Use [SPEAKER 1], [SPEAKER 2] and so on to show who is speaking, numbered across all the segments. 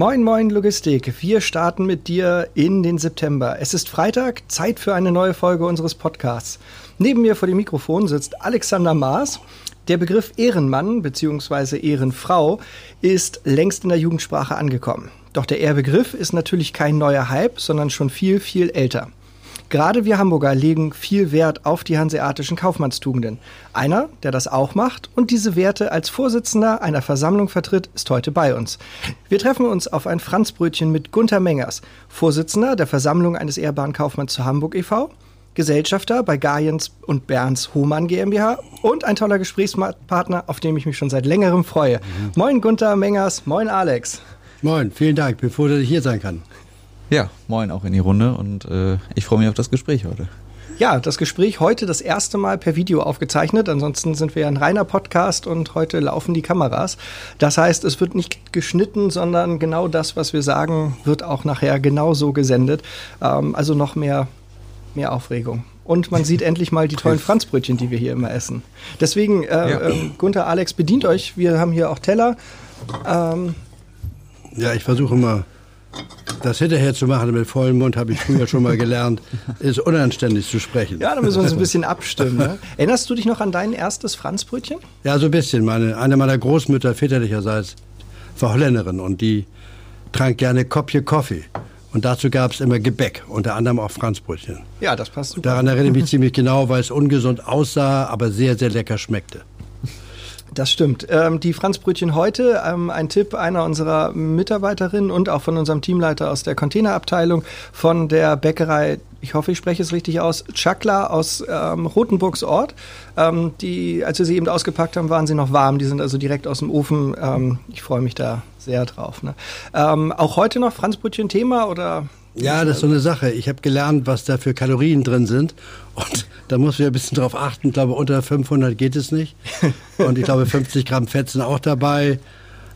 [SPEAKER 1] Moin, moin, Logistik. Wir starten mit dir in den September. Es ist Freitag, Zeit für eine neue Folge unseres Podcasts. Neben mir vor dem Mikrofon sitzt Alexander Maas. Der Begriff Ehrenmann bzw. Ehrenfrau ist längst in der Jugendsprache angekommen. Doch der Ehrbegriff ist natürlich kein neuer Hype, sondern schon viel, viel älter. Gerade wir Hamburger legen viel Wert auf die hanseatischen Kaufmannstugenden. Einer, der das auch macht und diese Werte als Vorsitzender einer Versammlung vertritt, ist heute bei uns. Wir treffen uns auf ein Franzbrötchen mit Gunther Mengers, Vorsitzender der Versammlung eines ehrbaren Kaufmanns zu Hamburg e.V., Gesellschafter bei Gaiens und Berns Hohmann GmbH und ein toller Gesprächspartner, auf den ich mich schon seit längerem freue. Mhm. Moin Gunther Mengers, moin Alex.
[SPEAKER 2] Moin, vielen Dank, bevor ich hier sein kann.
[SPEAKER 3] Ja, moin auch in die Runde und äh, ich freue mich auf das Gespräch heute.
[SPEAKER 1] Ja, das Gespräch heute das erste Mal per Video aufgezeichnet. Ansonsten sind wir ein reiner Podcast und heute laufen die Kameras. Das heißt, es wird nicht geschnitten, sondern genau das, was wir sagen, wird auch nachher genauso gesendet. Ähm, also noch mehr, mehr Aufregung. Und man sieht endlich mal die tollen Franzbrötchen, die wir hier immer essen. Deswegen, äh, ja. äh, Gunther, Alex, bedient euch. Wir haben hier auch Teller.
[SPEAKER 2] Ähm, ja, ich versuche mal das hinterher zu machen mit vollem Mund, habe ich früher schon mal gelernt, ist unanständig zu sprechen.
[SPEAKER 1] Ja, da müssen wir uns ein bisschen abstimmen. Ne? Erinnerst du dich noch an dein erstes Franzbrötchen?
[SPEAKER 2] Ja, so ein bisschen. Meine, eine meiner Großmütter väterlicherseits war Holländerin und die trank gerne Kopje Kaffee. Und dazu gab es immer Gebäck, unter anderem auch Franzbrötchen.
[SPEAKER 1] Ja, das passt super.
[SPEAKER 2] Daran erinnere ich mich ziemlich genau, weil es ungesund aussah, aber sehr, sehr lecker schmeckte.
[SPEAKER 1] Das stimmt. Ähm, die Franzbrötchen heute, ähm, ein Tipp einer unserer Mitarbeiterinnen und auch von unserem Teamleiter aus der Containerabteilung von der Bäckerei, ich hoffe, ich spreche es richtig aus, Chakla aus ähm, Rotenburgs Ort. Ähm, die, als wir sie eben ausgepackt haben, waren sie noch warm. Die sind also direkt aus dem Ofen. Ähm, ich freue mich da sehr drauf. Ne? Ähm, auch heute noch Franzbrötchen Thema oder
[SPEAKER 2] ja, das ist so eine Sache. Ich habe gelernt, was da für Kalorien drin sind. Und da muss man ein bisschen drauf achten. Ich glaube, unter 500 geht es nicht. Und ich glaube, 50 Gramm Fett sind auch dabei.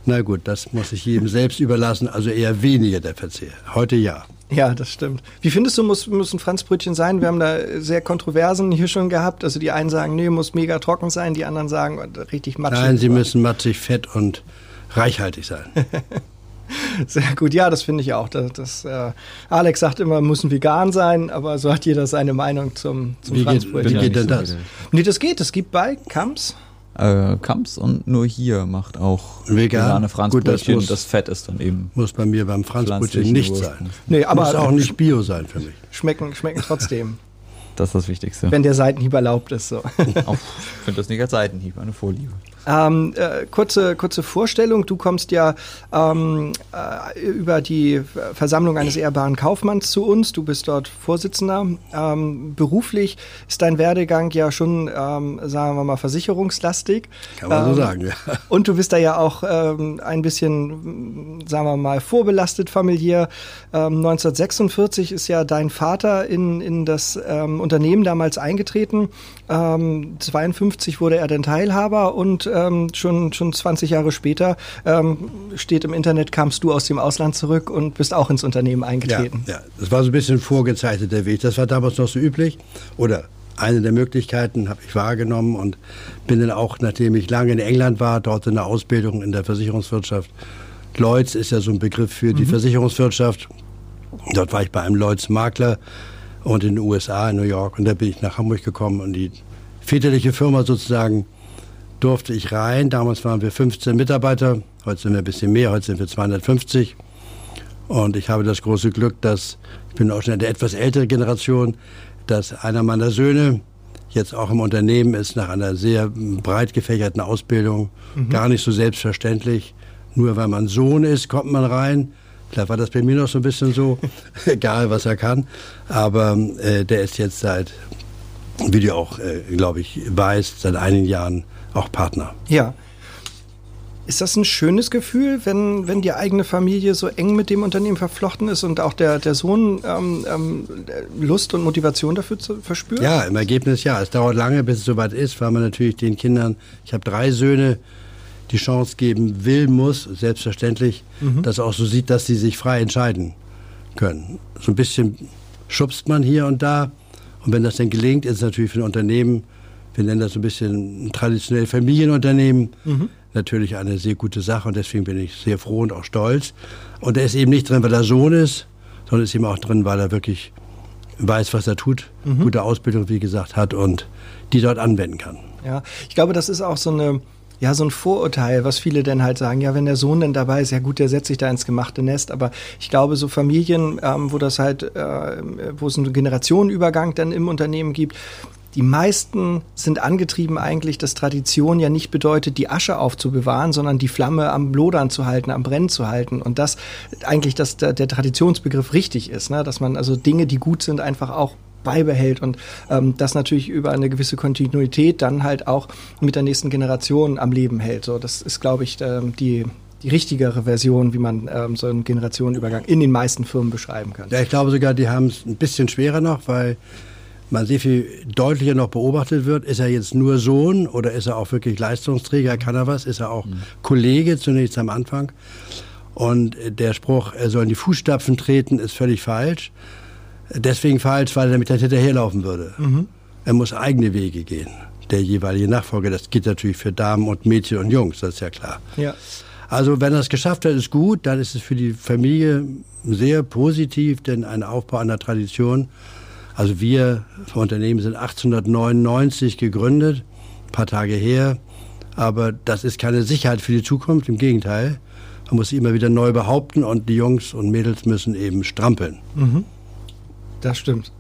[SPEAKER 2] Na gut, das muss ich jedem selbst überlassen. Also eher weniger der Verzehr. Heute ja.
[SPEAKER 1] Ja, das stimmt. Wie findest du, muss, ein Franzbrötchen sein? Wir haben da sehr Kontroversen hier schon gehabt. Also die einen sagen, nee, muss mega trocken sein. Die anderen sagen, richtig matschig.
[SPEAKER 2] Nein, sie müssen matschig, fett und reichhaltig sein.
[SPEAKER 1] Sehr gut, ja, das finde ich auch. Das, das äh, Alex sagt immer, muss vegan sein, aber so hat jeder seine Meinung zum, zum
[SPEAKER 2] wie Geht, wie geht denn das?
[SPEAKER 1] Nee, das geht. Das gibt bei Kamps.
[SPEAKER 3] Äh, Kamps und nur hier macht auch Vegan. vegane Franzbrötchen.
[SPEAKER 2] das,
[SPEAKER 3] das, Fett ist dann eben.
[SPEAKER 2] Muss bei mir beim Franzbrötchen nicht sein.
[SPEAKER 1] Nee, aber
[SPEAKER 2] muss auch nicht Bio sein für mich.
[SPEAKER 1] Schmecken, schmecken trotzdem.
[SPEAKER 3] Das ist das Wichtigste.
[SPEAKER 1] Wenn der Seitenhieb erlaubt ist. So.
[SPEAKER 3] ich finde das nicht als Seitenhieb, eine Vorliebe.
[SPEAKER 1] Ähm, äh, kurze, kurze Vorstellung. Du kommst ja ähm, äh, über die Versammlung eines ehrbaren Kaufmanns zu uns. Du bist dort Vorsitzender. Ähm, beruflich ist dein Werdegang ja schon, ähm, sagen wir mal, versicherungslastig.
[SPEAKER 2] Kann man so ähm, sagen, ja.
[SPEAKER 1] Und du bist da ja auch ähm, ein bisschen, sagen wir mal, vorbelastet familiär. 1946 ist ja dein Vater in, in das Unternehmen damals eingetreten. 52 wurde er dann Teilhaber und ähm, schon, schon 20 Jahre später ähm, steht im Internet, kamst du aus dem Ausland zurück und bist auch ins Unternehmen eingetreten.
[SPEAKER 2] Ja, ja, das war so ein bisschen vorgezeichnet der Weg. Das war damals noch so üblich oder eine der Möglichkeiten habe ich wahrgenommen und bin dann auch, nachdem ich lange in England war, dort in der Ausbildung in der Versicherungswirtschaft. Lloyds ist ja so ein Begriff für die mhm. Versicherungswirtschaft. Dort war ich bei einem Lloyds Makler und in den USA, in New York. Und da bin ich nach Hamburg gekommen und die väterliche Firma sozusagen durfte ich rein. Damals waren wir 15 Mitarbeiter, heute sind wir ein bisschen mehr, heute sind wir 250. Und ich habe das große Glück, dass, ich bin auch schon eine etwas ältere Generation, dass einer meiner Söhne jetzt auch im Unternehmen ist, nach einer sehr breit gefächerten Ausbildung, mhm. gar nicht so selbstverständlich. Nur weil man Sohn ist, kommt man rein. Vielleicht war das bei mir noch so ein bisschen so, egal was er kann. Aber äh, der ist jetzt seit, wie du auch, äh, glaube ich, weißt, seit einigen Jahren auch Partner.
[SPEAKER 1] Ja. Ist das ein schönes Gefühl, wenn, wenn die eigene Familie so eng mit dem Unternehmen verflochten ist und auch der, der Sohn ähm, ähm, Lust und Motivation dafür zu, verspürt?
[SPEAKER 2] Ja, im Ergebnis ja. Es dauert lange, bis es soweit ist, weil man natürlich den Kindern, ich habe drei Söhne, die Chance geben will, muss, selbstverständlich, mhm. dass auch so sieht, dass sie sich frei entscheiden können. So ein bisschen schubst man hier und da. Und wenn das dann gelingt, ist es natürlich für ein Unternehmen wir nennen das so ein bisschen traditionell Familienunternehmen. Mhm. Natürlich eine sehr gute Sache und deswegen bin ich sehr froh und auch stolz. Und er ist eben nicht drin, weil er Sohn ist, sondern ist eben auch drin, weil er wirklich weiß, was er tut, mhm. gute Ausbildung, wie gesagt, hat und die dort anwenden kann.
[SPEAKER 1] Ja, ich glaube, das ist auch so eine ja, so ein Vorurteil, was viele dann halt sagen, ja, wenn der Sohn denn dabei ist, ja gut, der setzt sich da ins gemachte Nest. Aber ich glaube, so Familien, ähm, wo das halt, äh, wo es einen Generationenübergang dann im Unternehmen gibt, die meisten sind angetrieben eigentlich, dass Tradition ja nicht bedeutet, die Asche aufzubewahren, sondern die Flamme am Lodern zu halten, am Brennen zu halten. Und das eigentlich, dass der, der Traditionsbegriff richtig ist, ne? dass man also Dinge, die gut sind, einfach auch beibehält und ähm, das natürlich über eine gewisse Kontinuität dann halt auch mit der nächsten Generation am Leben hält. So, das ist, glaube ich, ähm, die, die richtigere Version, wie man ähm, so einen Generationenübergang in den meisten Firmen beschreiben kann.
[SPEAKER 2] Ja, ich glaube sogar, die haben es ein bisschen schwerer noch, weil man sehr viel deutlicher noch beobachtet wird, ist er jetzt nur Sohn oder ist er auch wirklich Leistungsträger, kann er was, ist er auch mhm. Kollege zunächst am Anfang. Und der Spruch, er soll in die Fußstapfen treten, ist völlig falsch. Deswegen falsch, weil er damit hinterherlaufen würde. Mhm. Er muss eigene Wege gehen, der jeweilige Nachfolger. Das geht natürlich für Damen und Mädchen und Jungs, das ist ja klar. Ja. Also wenn er es geschafft hat, ist gut, dann ist es für die Familie sehr positiv, denn ein Aufbau einer Tradition also wir vom Unternehmen sind 1899 gegründet, ein paar Tage her. Aber das ist keine Sicherheit für die Zukunft, im Gegenteil. Man muss sich immer wieder neu behaupten und die Jungs und Mädels müssen eben strampeln. Mhm.
[SPEAKER 1] Das stimmt.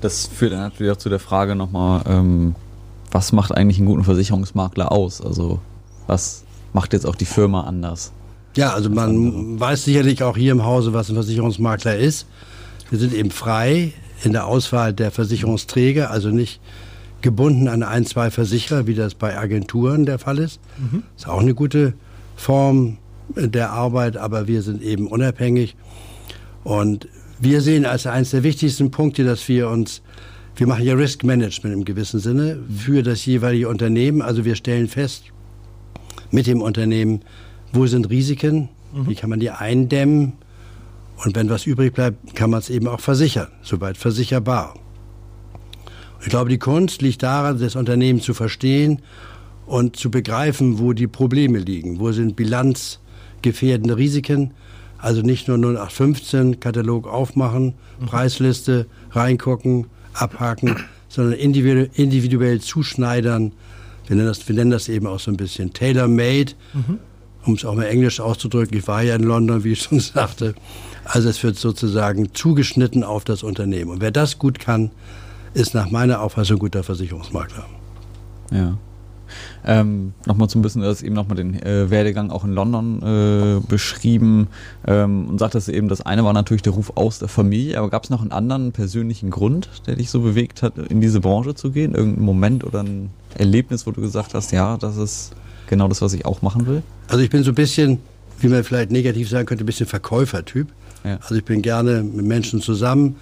[SPEAKER 3] Das führt dann natürlich auch zu der Frage nochmal, ähm, was macht eigentlich einen guten Versicherungsmakler aus? Also was macht jetzt auch die Firma anders?
[SPEAKER 2] Ja, also man weiß sicherlich auch hier im Hause, was ein Versicherungsmakler ist. Wir sind eben frei in der Auswahl der Versicherungsträger, also nicht gebunden an ein, zwei Versicherer, wie das bei Agenturen der Fall ist. Mhm. Ist auch eine gute Form der Arbeit, aber wir sind eben unabhängig. Und wir sehen als eines der wichtigsten Punkte, dass wir uns, wir machen ja Risk Management im gewissen Sinne für das jeweilige Unternehmen. Also wir stellen fest mit dem Unternehmen, wo sind Risiken, mhm. wie kann man die eindämmen, und wenn was übrig bleibt, kann man es eben auch versichern, soweit versicherbar. Ich glaube, die Kunst liegt daran, das Unternehmen zu verstehen und zu begreifen, wo die Probleme liegen. Wo sind bilanzgefährdende Risiken? Also nicht nur 0815 Katalog aufmachen, mhm. Preisliste reingucken, abhaken, sondern individuell, individuell zuschneidern. Wir nennen, das, wir nennen das eben auch so ein bisschen tailor-made, mhm. um es auch mal englisch auszudrücken. Ich war ja in London, wie ich schon sagte. Also es wird sozusagen zugeschnitten auf das Unternehmen. Und wer das gut kann, ist nach meiner Auffassung guter Versicherungsmakler.
[SPEAKER 3] Ja. Ähm, nochmal so ein bisschen, du hast eben nochmal den äh, Werdegang auch in London äh, beschrieben ähm, und sagtest eben, das eine war natürlich der Ruf aus der Familie, aber gab es noch einen anderen persönlichen Grund, der dich so bewegt hat, in diese Branche zu gehen? Irgendein Moment oder ein Erlebnis, wo du gesagt hast, ja, das ist genau das, was ich auch machen will?
[SPEAKER 2] Also ich bin so ein bisschen, wie man vielleicht negativ sagen könnte, ein bisschen Verkäufertyp. Ja. Also ich bin gerne mit Menschen zusammen,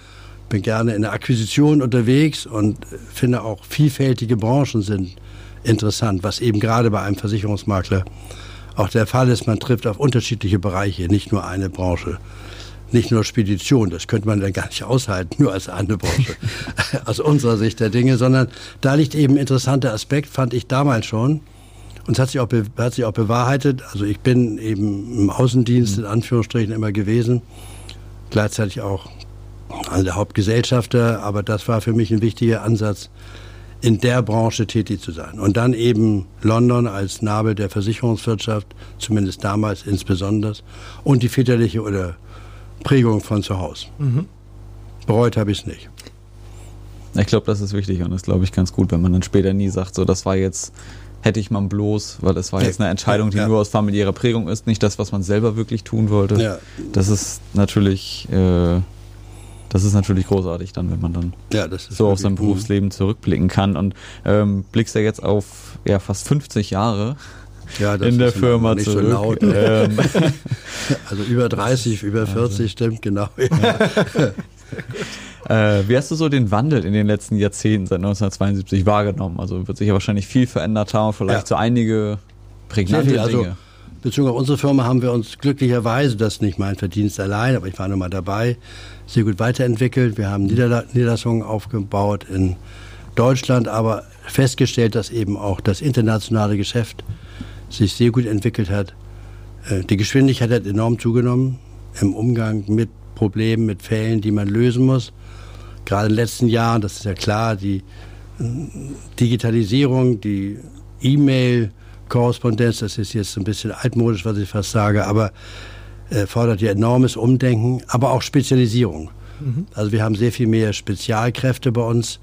[SPEAKER 2] bin gerne in der Akquisition unterwegs und finde auch vielfältige Branchen sind interessant, was eben gerade bei einem Versicherungsmakler auch der Fall ist. Man trifft auf unterschiedliche Bereiche, nicht nur eine Branche. Nicht nur Spedition, das könnte man dann gar nicht aushalten, nur als eine Branche, aus unserer Sicht der Dinge, sondern da liegt eben ein interessanter Aspekt, fand ich damals schon. Und es hat sich, auch hat sich auch bewahrheitet. Also ich bin eben im Außendienst in Anführungsstrichen immer gewesen gleichzeitig auch also der Hauptgesellschafter, aber das war für mich ein wichtiger Ansatz, in der Branche tätig zu sein. Und dann eben London als Nabel der Versicherungswirtschaft, zumindest damals insbesondere, und die väterliche oder Prägung von zu Hause. Mhm. Bereut habe ich es nicht.
[SPEAKER 3] Ich glaube, das ist wichtig und das glaube ich ganz gut, wenn man dann später nie sagt, so das war jetzt hätte ich man bloß, weil das war jetzt eine Entscheidung, die ja. nur aus familiärer Prägung ist, nicht das, was man selber wirklich tun wollte. Ja. Das ist natürlich, äh, das ist natürlich großartig dann, wenn man dann ja, so auf sein Berufsleben zurückblicken kann und ähm, blickst ja jetzt auf ja, fast 50 Jahre ja, in der Firma nicht zurück. So laut,
[SPEAKER 2] ähm. also über 30, über 40 also. stimmt, genau.
[SPEAKER 3] Äh, wie hast du so den Wandel in den letzten Jahrzehnten seit 1972 wahrgenommen? Also wird sich ja wahrscheinlich viel verändert haben, vielleicht ja. so einige prägnante viel, also, Dinge.
[SPEAKER 2] Bezogen auf unsere Firma haben wir uns glücklicherweise, das ist nicht mein Verdienst allein, aber ich war noch mal dabei, sehr gut weiterentwickelt. Wir haben Niederla Niederlassungen aufgebaut in Deutschland, aber festgestellt, dass eben auch das internationale Geschäft sich sehr gut entwickelt hat. Äh, die Geschwindigkeit hat enorm zugenommen im Umgang mit Problemen, mit Fällen, die man lösen muss. Gerade in den letzten Jahren, das ist ja klar, die äh, Digitalisierung, die E-Mail-Korrespondenz, das ist jetzt ein bisschen altmodisch, was ich fast sage, aber äh, fordert ja enormes Umdenken, aber auch Spezialisierung. Mhm. Also wir haben sehr viel mehr Spezialkräfte bei uns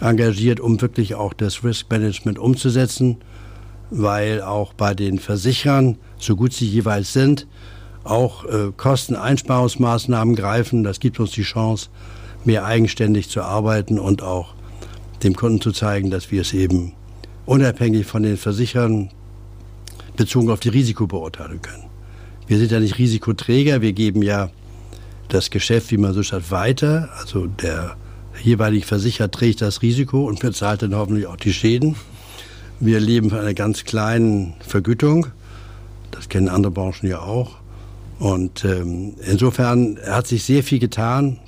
[SPEAKER 2] engagiert, um wirklich auch das Risk Management umzusetzen, weil auch bei den Versicherern, so gut sie jeweils sind, auch äh, Kosteneinsparungsmaßnahmen greifen. Das gibt uns die Chance, mehr eigenständig zu arbeiten und auch dem Kunden zu zeigen, dass wir es eben unabhängig von den Versicherern bezogen auf die Risiko beurteilen können. Wir sind ja nicht Risikoträger, wir geben ja das Geschäft, wie man so sagt, weiter. Also der jeweilige Versicherer trägt das Risiko und bezahlt dann hoffentlich auch die Schäden. Wir leben von einer ganz kleinen Vergütung. Das kennen andere Branchen ja auch. Und ähm, insofern hat sich sehr viel getan.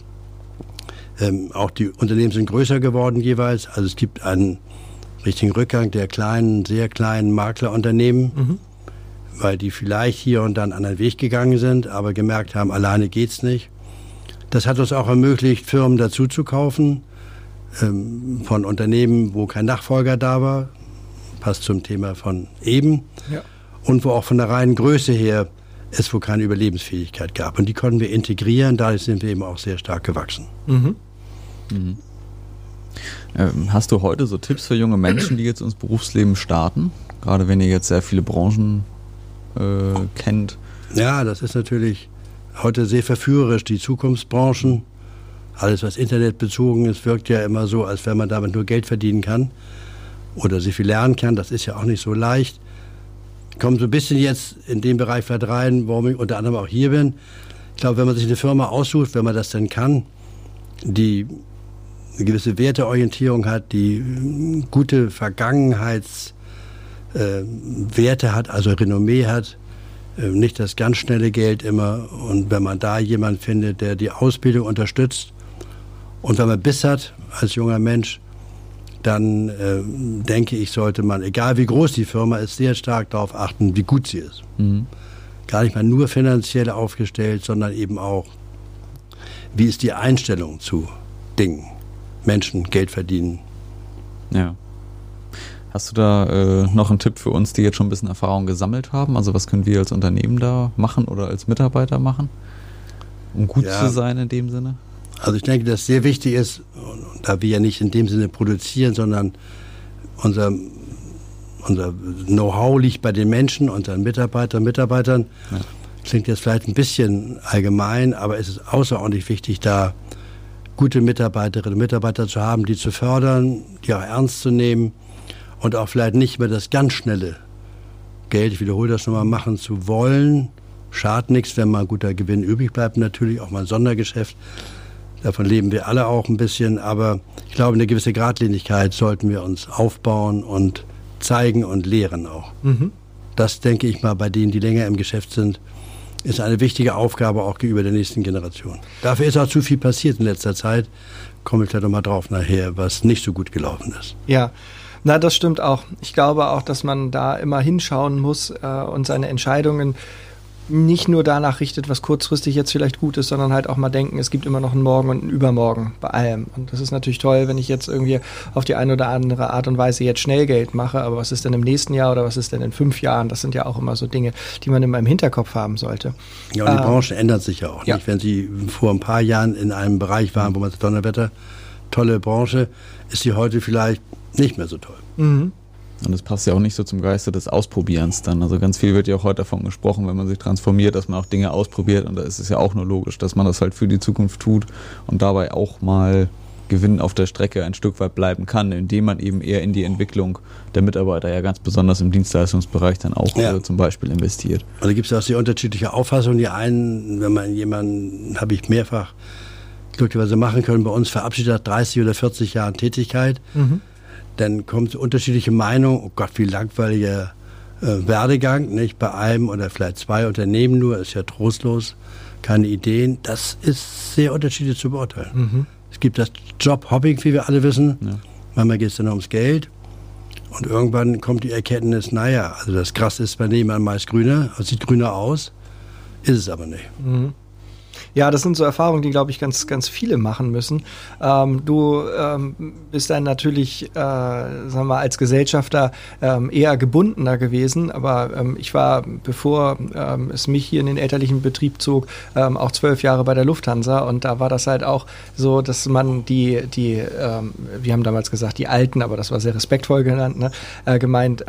[SPEAKER 2] Ähm, auch die Unternehmen sind größer geworden jeweils. Also es gibt einen richtigen Rückgang der kleinen, sehr kleinen Maklerunternehmen, mhm. weil die vielleicht hier und dann an einen Weg gegangen sind, aber gemerkt haben, alleine geht's nicht. Das hat uns auch ermöglicht, Firmen dazu zu kaufen ähm, von Unternehmen, wo kein Nachfolger da war. Passt zum Thema von eben. Ja. Und wo auch von der reinen Größe her es wo keine Überlebensfähigkeit gab. Und die konnten wir integrieren, dadurch sind wir eben auch sehr stark gewachsen. Mhm.
[SPEAKER 3] Mhm. Ähm, hast du heute so Tipps für junge Menschen, die jetzt ins Berufsleben starten? Gerade wenn ihr jetzt sehr viele Branchen äh, kennt.
[SPEAKER 2] Ja, das ist natürlich heute sehr verführerisch, die Zukunftsbranchen. Alles, was internetbezogen ist, wirkt ja immer so, als wenn man damit nur Geld verdienen kann oder sehr viel lernen kann. Das ist ja auch nicht so leicht. Ich komme so ein bisschen jetzt in den Bereich vielleicht rein, warum ich unter anderem auch hier bin. Ich glaube, wenn man sich eine Firma aussucht, wenn man das denn kann, die eine gewisse Werteorientierung hat, die gute Vergangenheitswerte äh, hat, also Renommee hat, äh, nicht das ganz schnelle Geld immer. Und wenn man da jemanden findet, der die Ausbildung unterstützt und wenn man Biss hat als junger Mensch, dann äh, denke ich, sollte man, egal wie groß die Firma ist, sehr stark darauf achten, wie gut sie ist. Mhm. Gar nicht mal nur finanziell aufgestellt, sondern eben auch, wie ist die Einstellung zu Dingen, Menschen, Geld verdienen.
[SPEAKER 3] Ja. Hast du da äh, noch einen Tipp für uns, die jetzt schon ein bisschen Erfahrung gesammelt haben? Also was können wir als Unternehmen da machen oder als Mitarbeiter machen, um gut ja. zu sein in dem Sinne?
[SPEAKER 2] Also ich denke, dass sehr wichtig ist, da wir ja nicht in dem Sinne produzieren, sondern unser, unser Know-how liegt bei den Menschen, unseren Mitarbeitern, Mitarbeitern. Ja. Klingt jetzt vielleicht ein bisschen allgemein, aber es ist außerordentlich wichtig, da gute Mitarbeiterinnen und Mitarbeiter zu haben, die zu fördern, die auch ernst zu nehmen und auch vielleicht nicht mehr das ganz schnelle Geld, ich wiederhole das nochmal, machen zu wollen. Schadet nichts, wenn mal ein guter Gewinn übrig bleibt, natürlich auch mal ein Sondergeschäft. Davon leben wir alle auch ein bisschen, aber ich glaube, eine gewisse Gradlinigkeit sollten wir uns aufbauen und zeigen und lehren auch. Mhm. Das denke ich mal bei denen, die länger im Geschäft sind, ist eine wichtige Aufgabe auch gegenüber der nächsten Generation. Dafür ist auch zu viel passiert in letzter Zeit. Komme ich da nochmal drauf nachher, was nicht so gut gelaufen ist.
[SPEAKER 1] Ja, na, das stimmt auch. Ich glaube auch, dass man da immer hinschauen muss äh, und seine Entscheidungen nicht nur danach richtet, was kurzfristig jetzt vielleicht gut ist, sondern halt auch mal denken, es gibt immer noch einen Morgen und einen Übermorgen bei allem. Und das ist natürlich toll, wenn ich jetzt irgendwie auf die eine oder andere Art und Weise jetzt schnell Geld mache, aber was ist denn im nächsten Jahr oder was ist denn in fünf Jahren? Das sind ja auch immer so Dinge, die man in meinem Hinterkopf haben sollte.
[SPEAKER 2] Ja, und die ähm, Branche ändert sich ja auch ja. nicht. Wenn Sie vor ein paar Jahren in einem Bereich waren, wo man sagt, Donnerwetter, tolle Branche, ist sie heute vielleicht nicht mehr so toll. Mhm.
[SPEAKER 3] Und das passt ja auch nicht so zum Geiste des Ausprobierens dann. Also ganz viel wird ja auch heute davon gesprochen, wenn man sich transformiert, dass man auch Dinge ausprobiert. Und da ist es ja auch nur logisch, dass man das halt für die Zukunft tut und dabei auch mal Gewinn auf der Strecke ein Stück weit bleiben kann, indem man eben eher in die Entwicklung der Mitarbeiter ja ganz besonders im Dienstleistungsbereich dann auch ja. äh, zum Beispiel investiert.
[SPEAKER 2] Und da gibt es auch sehr unterschiedliche Auffassungen. Die einen, wenn man jemanden, habe ich mehrfach glücklicherweise machen können, bei uns verabschiedet hat, 30 oder 40 Jahre Tätigkeit. Mhm dann kommt unterschiedliche Meinungen, oh Gott, wie langweiliger äh, Werdegang, nicht bei einem oder vielleicht zwei Unternehmen nur, ist ja trostlos, keine Ideen. Das ist sehr unterschiedlich zu beurteilen. Mhm. Es gibt das Job-Hopping, wie wir alle wissen. Ja. Manchmal geht es dann ums Geld. Und irgendwann kommt die Erkenntnis, naja, also das Gras ist bei nebenan meist grüner, es sieht grüner aus, ist es aber nicht. Mhm.
[SPEAKER 1] Ja, das sind so Erfahrungen, die, glaube ich, ganz, ganz viele machen müssen. Ähm, du ähm, bist dann natürlich, äh, sagen wir mal, als Gesellschafter ähm, eher gebundener gewesen, aber ähm, ich war, bevor ähm, es mich hier in den elterlichen Betrieb zog, ähm, auch zwölf Jahre bei der Lufthansa und da war das halt auch so, dass man die, die wir haben damals gesagt, die Alten, aber das war sehr respektvoll genannt, ne, äh, gemeint,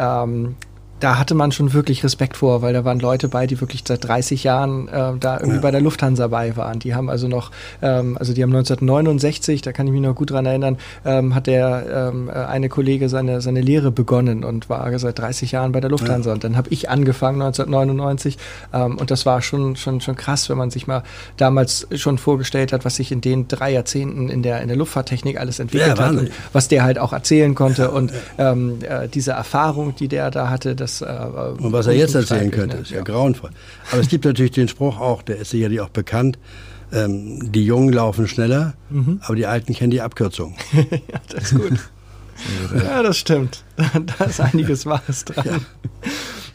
[SPEAKER 1] da hatte man schon wirklich Respekt vor, weil da waren Leute bei, die wirklich seit 30 Jahren äh, da irgendwie ja. bei der Lufthansa bei waren. Die haben also noch, ähm, also die haben 1969, da kann ich mich noch gut dran erinnern, ähm, hat der ähm, äh, eine Kollege seine, seine Lehre begonnen und war seit 30 Jahren bei der Lufthansa. Ja. Und dann habe ich angefangen 1999 ähm, und das war schon, schon, schon krass, wenn man sich mal damals schon vorgestellt hat, was sich in den drei Jahrzehnten in der, in der Luftfahrttechnik alles entwickelt ja, hat und was der halt auch erzählen konnte und ähm, äh, diese Erfahrung, die der da hatte, das das.
[SPEAKER 2] Äh, und was er jetzt erzählen könnte, ist ja, ja grauenvoll. Aber es gibt natürlich den Spruch auch, der ist sicherlich auch bekannt. Ähm, die Jungen laufen schneller, mhm. aber die Alten kennen die Abkürzung.
[SPEAKER 1] ja, das ist gut. ja, das stimmt. Da ist einiges Wahres dran. Ja.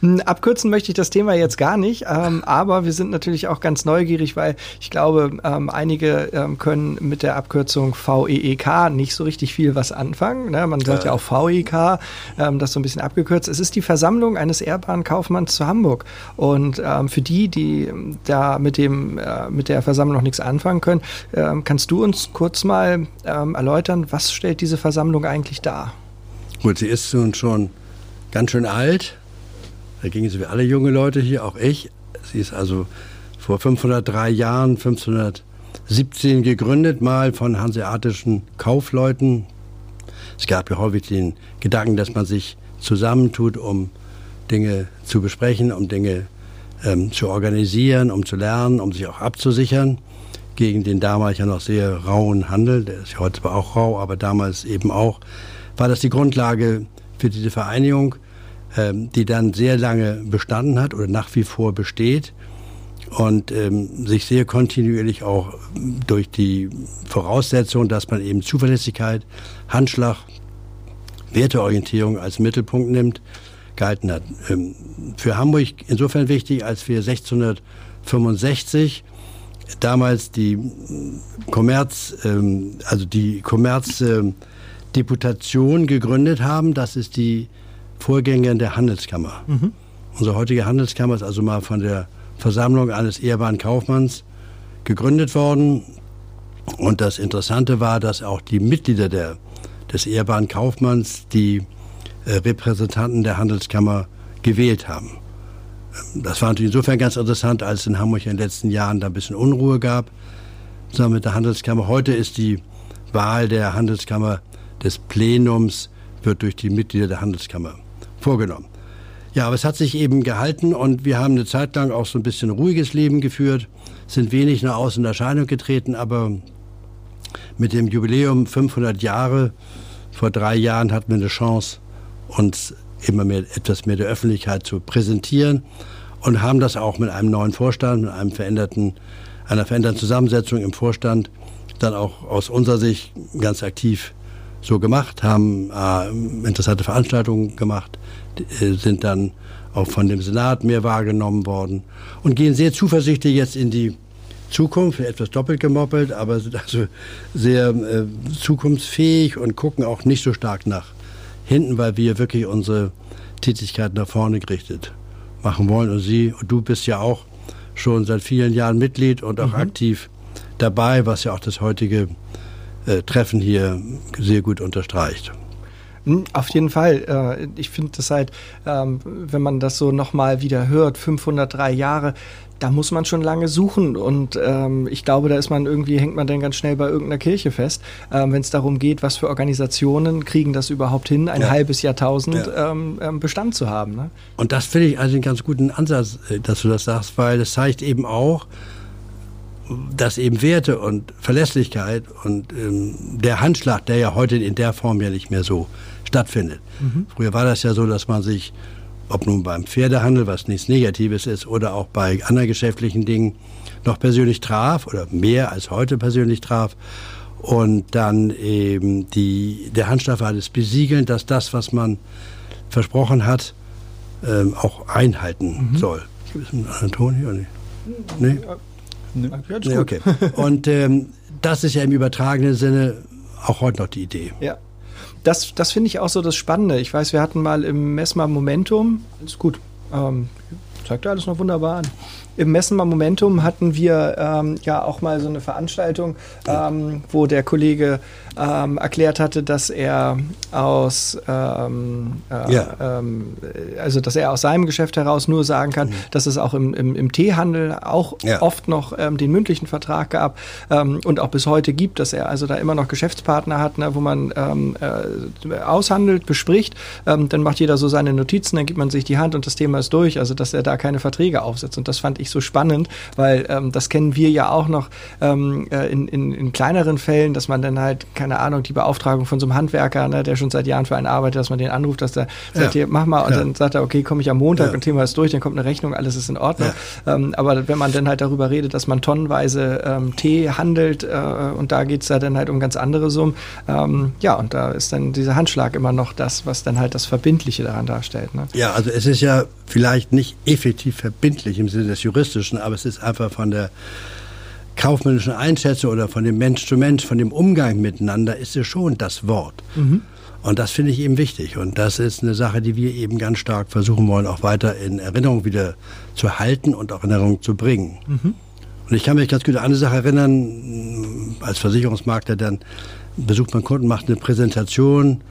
[SPEAKER 1] Hm, abkürzen möchte ich das Thema jetzt gar nicht, ähm, aber wir sind natürlich auch ganz neugierig, weil ich glaube, ähm, einige ähm, können mit der Abkürzung VEEK nicht so richtig viel was anfangen. Ne? Man sagt ja, ja auch VEK, ähm, das so ein bisschen abgekürzt. Es ist die Versammlung eines Ehrbahnkaufmanns zu Hamburg. Und ähm, für die, die da mit, dem, äh, mit der Versammlung noch nichts anfangen können, ähm, kannst du uns kurz mal erläutern, was stellt diese Versammlung eigentlich dar?
[SPEAKER 2] Gut, sie ist nun schon ganz schön alt. Da gingen sie wie alle junge Leute hier, auch ich. Sie ist also vor 503 Jahren, 1517 gegründet, mal von hanseatischen Kaufleuten. Es gab ja häufig den Gedanken, dass man sich zusammentut, um Dinge zu besprechen, um Dinge ähm, zu organisieren, um zu lernen, um sich auch abzusichern gegen den damals ja noch sehr rauen Handel. Der ist ja heute zwar auch rau, aber damals eben auch. War das die Grundlage für diese Vereinigung? Ähm, die dann sehr lange bestanden hat oder nach wie vor besteht und ähm, sich sehr kontinuierlich auch durch die Voraussetzung, dass man eben Zuverlässigkeit, Handschlag, Werteorientierung als Mittelpunkt nimmt, gehalten hat. Ähm, für Hamburg insofern wichtig, als wir 1665 damals die Kommerz, ähm, also die Kommerzdeputation gegründet haben. Das ist die Vorgänger der Handelskammer. Mhm. Unsere heutige Handelskammer ist also mal von der Versammlung eines ehrbaren Kaufmanns gegründet worden. Und das Interessante war, dass auch die Mitglieder der, des ehrbaren Kaufmanns die äh, Repräsentanten der Handelskammer gewählt haben. Das war natürlich insofern ganz interessant, als es in Hamburg in den letzten Jahren da ein bisschen Unruhe gab zusammen mit der Handelskammer. Heute ist die Wahl der Handelskammer des Plenums wird durch die Mitglieder der Handelskammer vorgenommen. Ja, aber es hat sich eben gehalten und wir haben eine Zeit lang auch so ein bisschen ruhiges Leben geführt, sind wenig nach außen in Erscheinung getreten, aber mit dem Jubiläum 500 Jahre, vor drei Jahren hatten wir eine Chance, uns immer mehr, etwas mehr der Öffentlichkeit zu präsentieren und haben das auch mit einem neuen Vorstand, mit einem veränderten, einer veränderten Zusammensetzung im Vorstand dann auch aus unserer Sicht ganz aktiv so gemacht, haben äh, interessante Veranstaltungen gemacht, sind dann auch von dem Senat mehr wahrgenommen worden und gehen sehr zuversichtlich jetzt in die Zukunft, etwas doppelt gemoppelt, aber sind also sehr äh, zukunftsfähig und gucken auch nicht so stark nach hinten, weil wir wirklich unsere Tätigkeit nach vorne gerichtet machen wollen. Und Sie, und du bist ja auch schon seit vielen Jahren Mitglied und auch mhm. aktiv dabei, was ja auch das heutige äh, Treffen hier sehr gut unterstreicht.
[SPEAKER 1] Hm, auf jeden Fall. Äh, ich finde das halt, ähm, wenn man das so nochmal wieder hört, 503 Jahre, da muss man schon lange suchen und ähm, ich glaube, da ist man irgendwie, hängt man dann ganz schnell bei irgendeiner Kirche fest, ähm, wenn es darum geht, was für Organisationen kriegen das überhaupt hin, ein ja. halbes Jahrtausend ja. ähm, Bestand zu haben. Ne?
[SPEAKER 2] Und das finde ich also einen ganz guten Ansatz, äh, dass du das sagst, weil das zeigt eben auch, dass eben Werte und Verlässlichkeit und der Handschlag, der ja heute in der Form ja nicht mehr so stattfindet. Mhm. Früher war das ja so, dass man sich, ob nun beim Pferdehandel, was nichts Negatives ist, oder auch bei anderen geschäftlichen Dingen, noch persönlich traf oder mehr als heute persönlich traf und dann eben die, der Handschlag war das Besiegeln, dass das, was man versprochen hat, ähm, auch einhalten mhm. soll. Gibt es einen Ton hier? Nee? Nee? Nee, nee okay. Und ähm, das ist ja im übertragenen Sinne auch heute noch die Idee.
[SPEAKER 1] Ja. Das, das finde ich auch so das Spannende. Ich weiß, wir hatten mal im Messmer Momentum, ist gut, ähm, zeigt alles noch wunderbar an im Messemer Momentum hatten wir ähm, ja auch mal so eine Veranstaltung, ähm, wo der Kollege ähm, erklärt hatte, dass er aus ähm, äh, ja. Ähm, also dass er aus seinem Geschäft heraus nur sagen kann, mhm. dass es auch im, im, im Teehandel auch ja. oft noch ähm, den mündlichen Vertrag gab und auch bis heute gibt, dass er also da immer noch Geschäftspartner hat, ne, wo man äh, aushandelt, bespricht, dann macht jeder so seine Notizen, dann gibt man sich die Hand und das Thema ist durch, also dass er da keine Verträge aufsetzt und das fand ich so spannend, weil das kennen wir ja auch noch äh, in, in, in kleineren Fällen, dass man dann halt keine keine Ahnung, die Beauftragung von so einem Handwerker, ne, der schon seit Jahren für einen arbeitet, dass man den anruft, dass der sagt, hier, mach mal, und ja. dann sagt er, okay, komme ich am Montag ja. und Thema ist durch, dann kommt eine Rechnung, alles ist in Ordnung. Ähm, aber wenn man dann halt darüber redet, dass man tonnenweise ähm, Tee handelt äh, und da geht es ja dann halt um ganz andere Summen, ähm, ja, und da ist dann dieser Handschlag immer noch das, was dann halt das Verbindliche daran darstellt. Ne?
[SPEAKER 2] Ja, also es ist ja vielleicht nicht effektiv verbindlich im Sinne des Juristischen, aber es ist einfach von der kaufmännischen Einschätzung oder von dem Mensch zu Mensch, von dem Umgang miteinander, ist es schon das Wort. Mhm. Und das finde ich eben wichtig. Und das ist eine Sache, die wir eben ganz stark versuchen wollen, auch weiter in Erinnerung wieder zu halten und auch in Erinnerung zu bringen. Mhm. Und ich kann mich ganz gut an eine Sache erinnern, als Versicherungsmakler dann besucht man Kunden, macht eine Präsentation,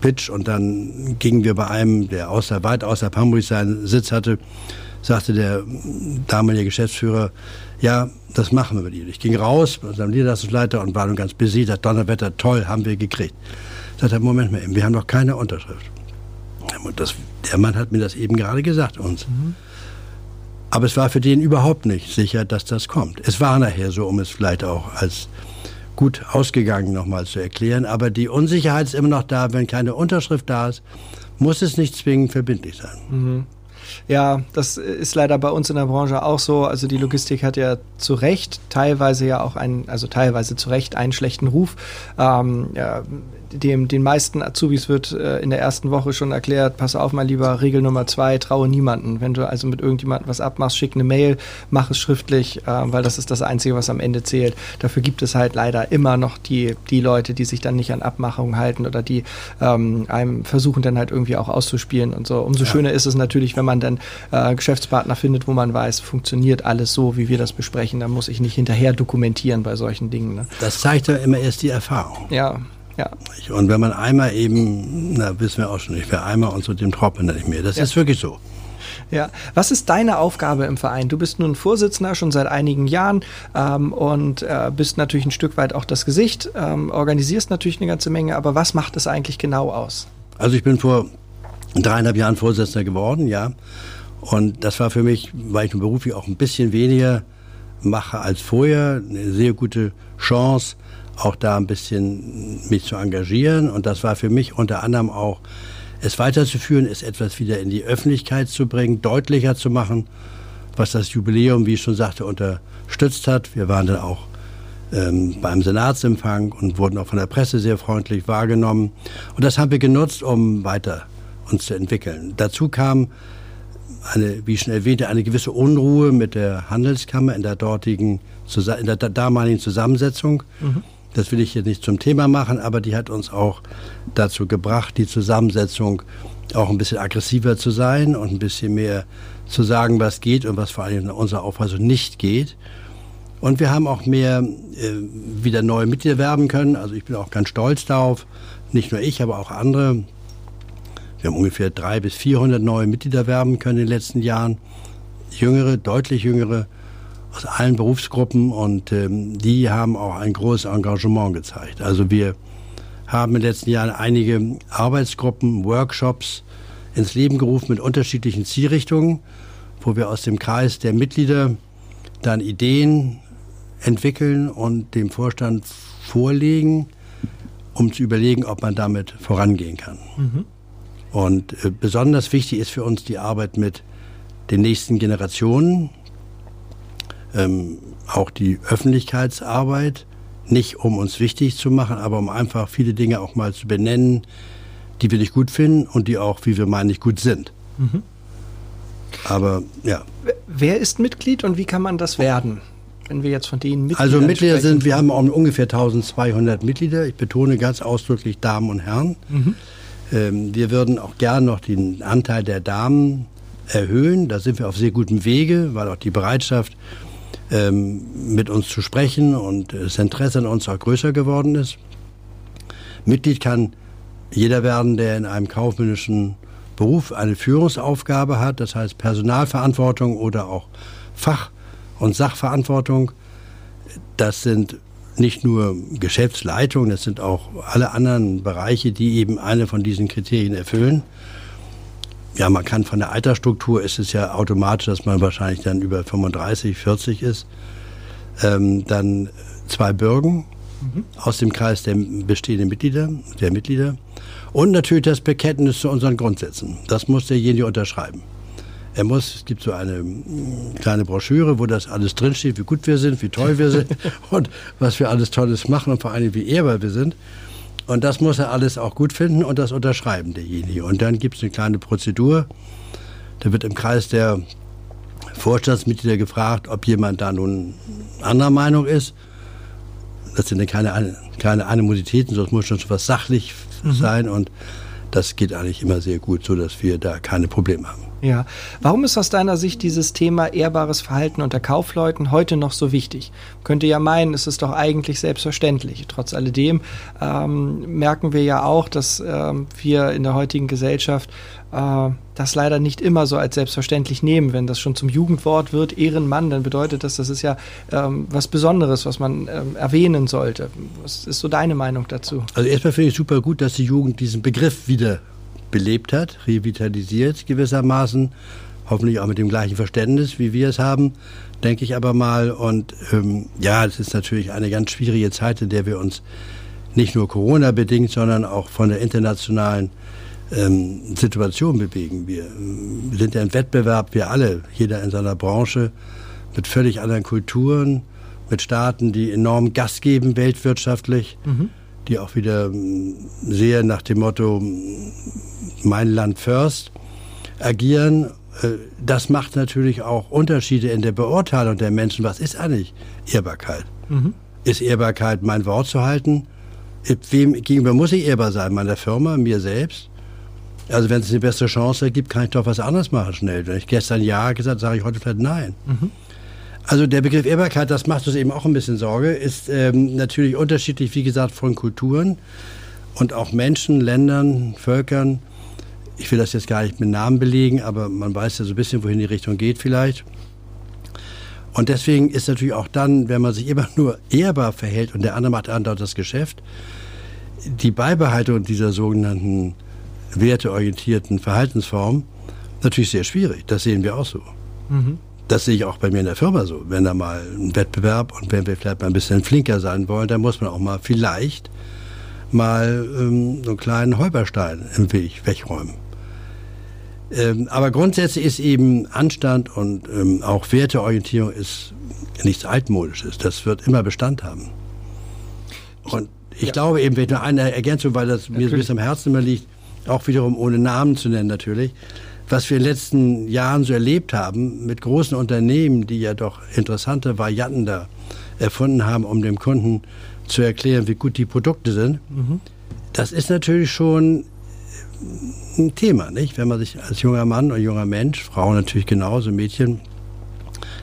[SPEAKER 2] Pitch und dann gingen wir bei einem, der außer, weit außerhalb Hamburg seinen Sitz hatte, sagte der damalige Geschäftsführer, ja, das machen wir mit Ihnen. Ich ging raus mit unserem Niederlassungsleiter und war nun ganz besiedert. Donnerwetter, toll, haben wir gekriegt. Sagt er, Moment mal, wir haben noch keine Unterschrift. Das, der Mann hat mir das eben gerade gesagt, uns. Mhm. Aber es war für den überhaupt nicht sicher, dass das kommt. Es war nachher so, um es vielleicht auch als gut ausgegangen nochmal zu erklären. Aber die Unsicherheit ist immer noch da. Wenn keine Unterschrift da ist, muss es nicht zwingend verbindlich sein.
[SPEAKER 1] Mhm. Ja, das ist leider bei uns in der Branche auch so. Also die Logistik hat ja zu Recht teilweise ja auch einen, also teilweise zu Recht einen schlechten Ruf. Ähm, ja, dem, den meisten Azubis wird äh, in der ersten Woche schon erklärt, pass auf mein Lieber, Regel Nummer zwei, traue niemanden. Wenn du also mit irgendjemandem was abmachst, schick eine Mail, mach es schriftlich, äh, weil das ist das Einzige, was am Ende zählt. Dafür gibt es halt leider immer noch die, die Leute, die sich dann nicht an Abmachungen halten oder die ähm, einem versuchen dann halt irgendwie auch auszuspielen und so. Umso ja. schöner ist es natürlich, wenn man dann äh, Geschäftspartner findet, wo man weiß, funktioniert alles so, wie wir das besprechen. Dann muss ich nicht hinterher dokumentieren bei solchen Dingen. Ne?
[SPEAKER 2] Das zeigt ja immer erst die Erfahrung.
[SPEAKER 1] Ja. Ja.
[SPEAKER 2] Und wenn man einmal eben, na, wissen wir auch schon nicht, wer einmal und so dem Tropfen nicht mehr. Das ja. ist wirklich so.
[SPEAKER 1] Ja, was ist deine Aufgabe im Verein? Du bist nun Vorsitzender schon seit einigen Jahren ähm, und äh, bist natürlich ein Stück weit auch das Gesicht, ähm, organisierst natürlich eine ganze Menge, aber was macht es eigentlich genau aus?
[SPEAKER 2] Also ich bin vor dreieinhalb Jahren Vorsitzender geworden, ja. Und das war für mich, weil ich im beruflich auch ein bisschen weniger mache als vorher, eine sehr gute Chance, auch da ein bisschen mich zu engagieren. Und das war für mich unter anderem auch, es weiterzuführen, es etwas wieder in die Öffentlichkeit zu bringen, deutlicher zu machen, was das Jubiläum, wie ich schon sagte, unterstützt hat. Wir waren dann auch ähm, beim Senatsempfang und wurden auch von der Presse sehr freundlich wahrgenommen. Und das haben wir genutzt, um weiter uns zu entwickeln. Dazu kam eine, wie ich schon erwähnte, eine gewisse Unruhe mit der Handelskammer in der dortigen, in der damaligen Zusammensetzung. Mhm. Das will ich hier nicht zum Thema machen, aber die hat uns auch dazu gebracht, die Zusammensetzung auch ein bisschen aggressiver zu sein und ein bisschen mehr zu sagen, was geht und was vor allem in unserer Auffassung nicht geht. Und wir haben auch mehr äh, wieder neue Mitglieder werben können. Also ich bin auch ganz stolz darauf. Nicht nur ich, aber auch andere. Wir haben ungefähr 300 bis 400 neue Mitglieder werben können in den letzten Jahren. Jüngere, deutlich jüngere aus allen Berufsgruppen und ähm, die haben auch ein großes Engagement gezeigt. Also wir haben in den letzten Jahren einige Arbeitsgruppen, Workshops ins Leben gerufen mit unterschiedlichen Zielrichtungen, wo wir aus dem Kreis der Mitglieder dann Ideen entwickeln und dem Vorstand vorlegen, um zu überlegen, ob man damit vorangehen kann. Mhm. Und äh, besonders wichtig ist für uns die Arbeit mit den nächsten Generationen, ähm, auch die Öffentlichkeitsarbeit, nicht um uns wichtig zu machen, aber um einfach viele Dinge auch mal zu benennen, die wir nicht gut finden und die auch, wie wir meinen, nicht gut sind. Mhm. Aber ja.
[SPEAKER 1] Wer ist Mitglied und wie kann man das werden? Wenn wir jetzt von denen
[SPEAKER 2] Mitgliedern Also Mitglieder sprechen. sind, wir haben ungefähr 1200 Mitglieder. Ich betone ganz ausdrücklich Damen und Herren. Mhm. Ähm, wir würden auch gern noch den Anteil der Damen erhöhen. Da sind wir auf sehr gutem Wege, weil auch die Bereitschaft, ähm, mit uns zu sprechen und das Interesse an uns auch größer geworden ist. Mitglied kann jeder werden, der in einem kaufmännischen Beruf eine Führungsaufgabe hat, das heißt Personalverantwortung oder auch Fach- und Sachverantwortung. Das sind nicht nur Geschäftsleitungen, das sind auch alle anderen Bereiche, die eben eine von diesen Kriterien erfüllen. Ja, man kann von der Altersstruktur ist es ja automatisch, dass man wahrscheinlich dann über 35, 40 ist. Ähm, dann zwei Bürgen mhm. aus dem Kreis der bestehenden Mitglieder, der Mitglieder. Und natürlich das Bekenntnis zu unseren Grundsätzen. Das muss derjenige unterschreiben. Er muss, es gibt so eine mm, kleine Broschüre, wo das alles drinsteht, wie gut wir sind, wie toll wir sind und was wir alles Tolles machen und vor allem wie ehrbar wir sind. Und das muss er alles auch gut finden und das unterschreiben derjenige. Und dann gibt es eine kleine Prozedur. Da wird im Kreis der Vorstandsmitglieder gefragt, ob jemand da nun anderer Meinung ist. Das sind dann keine, keine Animositäten, sondern es muss schon was sachlich mhm. sein. Und das geht eigentlich immer sehr gut, sodass wir da keine Probleme haben.
[SPEAKER 1] Ja. Warum ist aus deiner Sicht dieses Thema ehrbares Verhalten unter Kaufleuten heute noch so wichtig? Könnte ja meinen, es ist doch eigentlich selbstverständlich. Trotz alledem ähm, merken wir ja auch, dass ähm, wir in der heutigen Gesellschaft äh, das leider nicht immer so als selbstverständlich nehmen. Wenn das schon zum Jugendwort wird, Ehrenmann, dann bedeutet das, das ist ja ähm, was Besonderes, was man ähm, erwähnen sollte. Was ist so deine Meinung dazu?
[SPEAKER 2] Also erstmal finde ich super gut, dass die Jugend diesen Begriff wieder belebt hat, revitalisiert gewissermaßen, hoffentlich auch mit dem gleichen Verständnis, wie wir es haben, denke ich aber mal. Und ähm, ja, es ist natürlich eine ganz schwierige Zeit, in der wir uns nicht nur Corona bedingt, sondern auch von der internationalen ähm, Situation bewegen. Wir, wir sind ja im Wettbewerb, wir alle, jeder in seiner Branche, mit völlig anderen Kulturen, mit Staaten, die enorm Gas geben weltwirtschaftlich. Mhm die auch wieder ähm, sehr nach dem Motto Mein Land first agieren. Äh, das macht natürlich auch Unterschiede in der Beurteilung der Menschen. Was ist eigentlich Ehrbarkeit? Mhm. Ist Ehrbarkeit, mein Wort zu halten? Wem gegenüber muss ich ehrbar sein? Meiner Firma, mir selbst? Also wenn es eine bessere Chance gibt, kann ich doch was anderes machen schnell. Wenn ich gestern Ja gesagt sage ich heute vielleicht Nein. Mhm. Also der Begriff Ehrbarkeit, das macht uns eben auch ein bisschen Sorge, ist ähm, natürlich unterschiedlich, wie gesagt, von Kulturen und auch Menschen, Ländern, Völkern. Ich will das jetzt gar nicht mit Namen belegen, aber man weiß ja so ein bisschen, wohin die Richtung geht vielleicht. Und deswegen ist natürlich auch dann, wenn man sich immer nur ehrbar verhält und der andere macht andauernd das Geschäft, die Beibehaltung dieser sogenannten werteorientierten Verhaltensform natürlich sehr schwierig. Das sehen wir auch so. Mhm. Das sehe ich auch bei mir in der Firma so. Wenn da mal ein Wettbewerb und wenn wir vielleicht mal ein bisschen flinker sein wollen, dann muss man auch mal vielleicht mal ähm, so einen kleinen Holperstein im Weg wegräumen. Ähm, aber grundsätzlich ist eben Anstand und ähm, auch Werteorientierung ist nichts Altmodisches. Das wird immer Bestand haben. Und ich ja. glaube eben, wenn ich noch eine Ergänzung, weil das natürlich. mir bisschen am Herzen immer liegt, auch wiederum ohne Namen zu nennen natürlich, was wir in den letzten Jahren so erlebt haben mit großen Unternehmen, die ja doch interessante Varianten da erfunden haben, um dem Kunden zu erklären, wie gut die Produkte sind, mhm. das ist natürlich schon ein Thema, nicht? Wenn man sich als junger Mann und junger Mensch, Frauen natürlich genauso, Mädchen,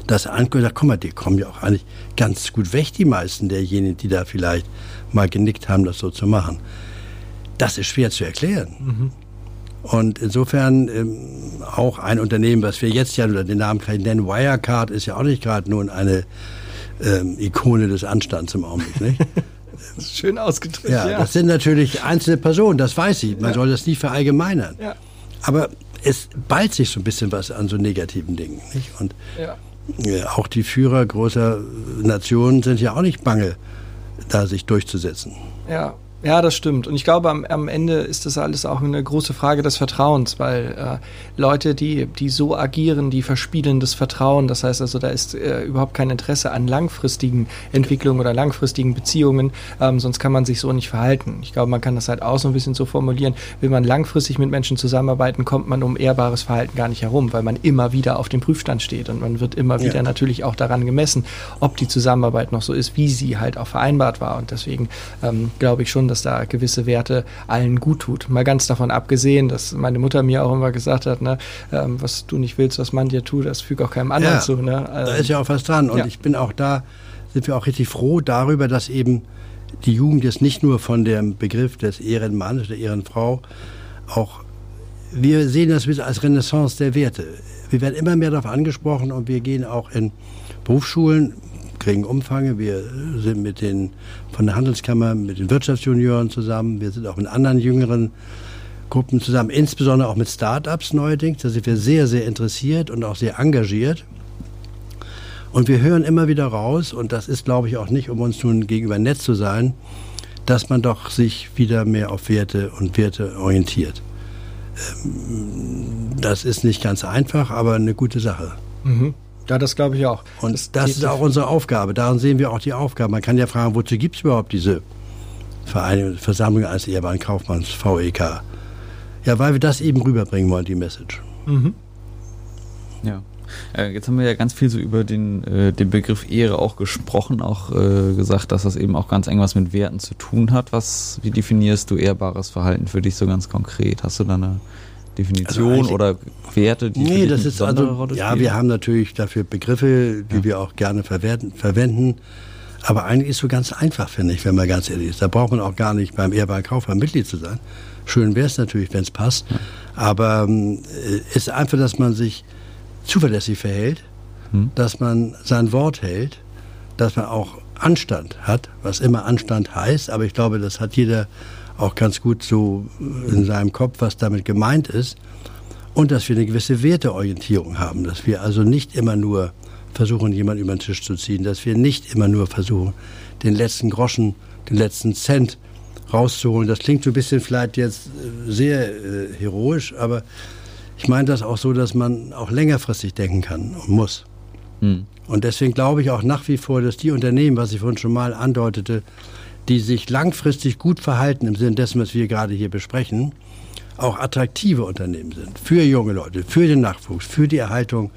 [SPEAKER 2] das anguckt, sagt, guck mal, die kommen ja auch eigentlich ganz gut weg, die meisten derjenigen, die da vielleicht mal genickt haben, das so zu machen. Das ist schwer zu erklären. Mhm. Und insofern ähm, auch ein Unternehmen, was wir jetzt ja, den Namen kann ich nennen, Wirecard ist ja auch nicht gerade nun eine ähm, Ikone des Anstands im Augenblick. Nicht?
[SPEAKER 1] Schön ausgedrückt.
[SPEAKER 2] Ja, ja, das sind natürlich einzelne Personen, das weiß ich. Man ja. soll das nie verallgemeinern. Ja. Aber es ballt sich so ein bisschen was an so negativen Dingen. Nicht? Und ja. auch die Führer großer Nationen sind ja auch nicht bange, da sich durchzusetzen.
[SPEAKER 1] Ja, Ja, das stimmt. Und ich glaube, am, am, Ende ist das alles auch eine große Frage des Vertrauens, weil äh, Leute, die, die so agieren, die verspielen das Vertrauen. Das heißt also, da ist äh, überhaupt kein Interesse an langfristigen Entwicklungen oder langfristigen Beziehungen, ähm, sonst kann man sich so nicht verhalten. Ich glaube, man kann das halt auch so ein bisschen so formulieren. Will man langfristig mit Menschen zusammenarbeiten, kommt man um ehrbares Verhalten gar nicht herum, weil man immer wieder auf dem Prüfstand steht und man wird immer wieder ja. natürlich auch daran gemessen, ob die Zusammenarbeit noch so ist, wie sie halt auch vereinbart war. Und deswegen ähm, glaube ich schon, dass da gewisse Werte allen gut tut. Mal ganz davon abgesehen, dass meine Mutter mir auch immer gesagt hat, ne, ähm, was du nicht willst, was man dir tut, das fügt auch keinem anderen
[SPEAKER 2] ja,
[SPEAKER 1] zu.
[SPEAKER 2] Ne? Also, da ist ja auch was dran. Und ja. ich bin auch da, sind wir auch richtig froh darüber, dass eben die Jugend jetzt nicht nur von dem Begriff des Ehrenmannes, der Ehrenfrau, auch wir sehen das als Renaissance der Werte. Wir werden immer mehr darauf angesprochen und wir gehen auch in Berufsschulen kriegen Umfänge. Wir sind mit den, von der Handelskammer mit den Wirtschaftsjunioren zusammen. Wir sind auch mit anderen jüngeren Gruppen zusammen, insbesondere auch mit Start-ups neuerdings. Da sind wir sehr, sehr interessiert und auch sehr engagiert. Und wir hören immer wieder raus, und das ist, glaube ich, auch nicht, um uns nun gegenüber nett zu sein, dass man doch sich wieder mehr auf Werte und Werte orientiert. Ähm, das ist nicht ganz einfach, aber eine gute Sache.
[SPEAKER 1] Mhm. Ja, das glaube ich auch.
[SPEAKER 2] Und das, das ist auch unsere Aufgabe. Darin sehen wir auch die Aufgabe. Man kann ja fragen, wozu gibt es überhaupt diese Vereinigung, Versammlung als Ehrbaren Kaufmanns, VEK? Ja, weil wir das eben rüberbringen wollen, die Message. Mhm.
[SPEAKER 3] Ja. Äh, jetzt haben wir ja ganz viel so über den, äh, den Begriff Ehre auch gesprochen, auch äh, gesagt, dass das eben auch ganz eng was mit Werten zu tun hat. Was, wie definierst du ehrbares Verhalten für dich so ganz konkret? Hast du da eine Definition also oder Werte,
[SPEAKER 2] die Nee, das ist also, Rolle ja, wir haben natürlich dafür Begriffe, die ja. wir auch gerne verwenden, verwenden. Aber eigentlich ist so ganz einfach, finde ich, wenn man ganz ehrlich ist. Da braucht man auch gar nicht beim ehrbaren Kaufmann Mitglied zu sein. Schön wäre es natürlich, wenn es passt. Ja. Aber ähm, ist einfach, dass man sich zuverlässig verhält, hm. dass man sein Wort hält, dass man auch Anstand hat, was immer Anstand heißt. Aber ich glaube, das hat jeder auch ganz gut so in seinem Kopf, was damit gemeint ist. Und dass wir eine gewisse Werteorientierung haben, dass wir also nicht immer nur versuchen, jemanden über den Tisch zu ziehen, dass wir nicht immer nur versuchen, den letzten Groschen, den letzten Cent rauszuholen. Das klingt so ein bisschen vielleicht jetzt äh, sehr äh, heroisch, aber ich meine das auch so, dass man auch längerfristig denken kann und muss. Hm. Und deswegen glaube ich auch nach wie vor, dass die Unternehmen, was ich vorhin schon mal andeutete, die sich langfristig gut verhalten im Sinne dessen, was wir gerade hier besprechen, auch attraktive Unternehmen sind für junge Leute, für den Nachwuchs, für die Erhaltung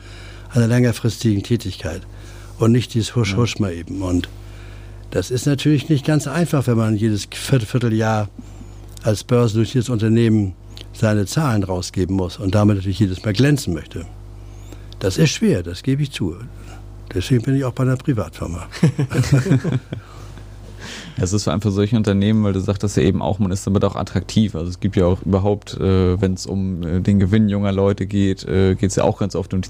[SPEAKER 2] einer längerfristigen Tätigkeit und nicht dieses Husch Husch mal eben. Und das ist natürlich nicht ganz einfach, wenn man jedes Vierteljahr als börsennotiertes Unternehmen seine Zahlen rausgeben muss und damit natürlich jedes Mal glänzen möchte. Das ist schwer, das gebe ich zu. Deswegen bin ich auch bei einer Privatfirma.
[SPEAKER 3] Es ist einfach solche Unternehmen, weil du sagtest ja eben auch, man ist damit auch attraktiv. Also es gibt ja auch überhaupt, äh, wenn es um äh, den Gewinn junger Leute geht, äh, geht es ja auch ganz oft um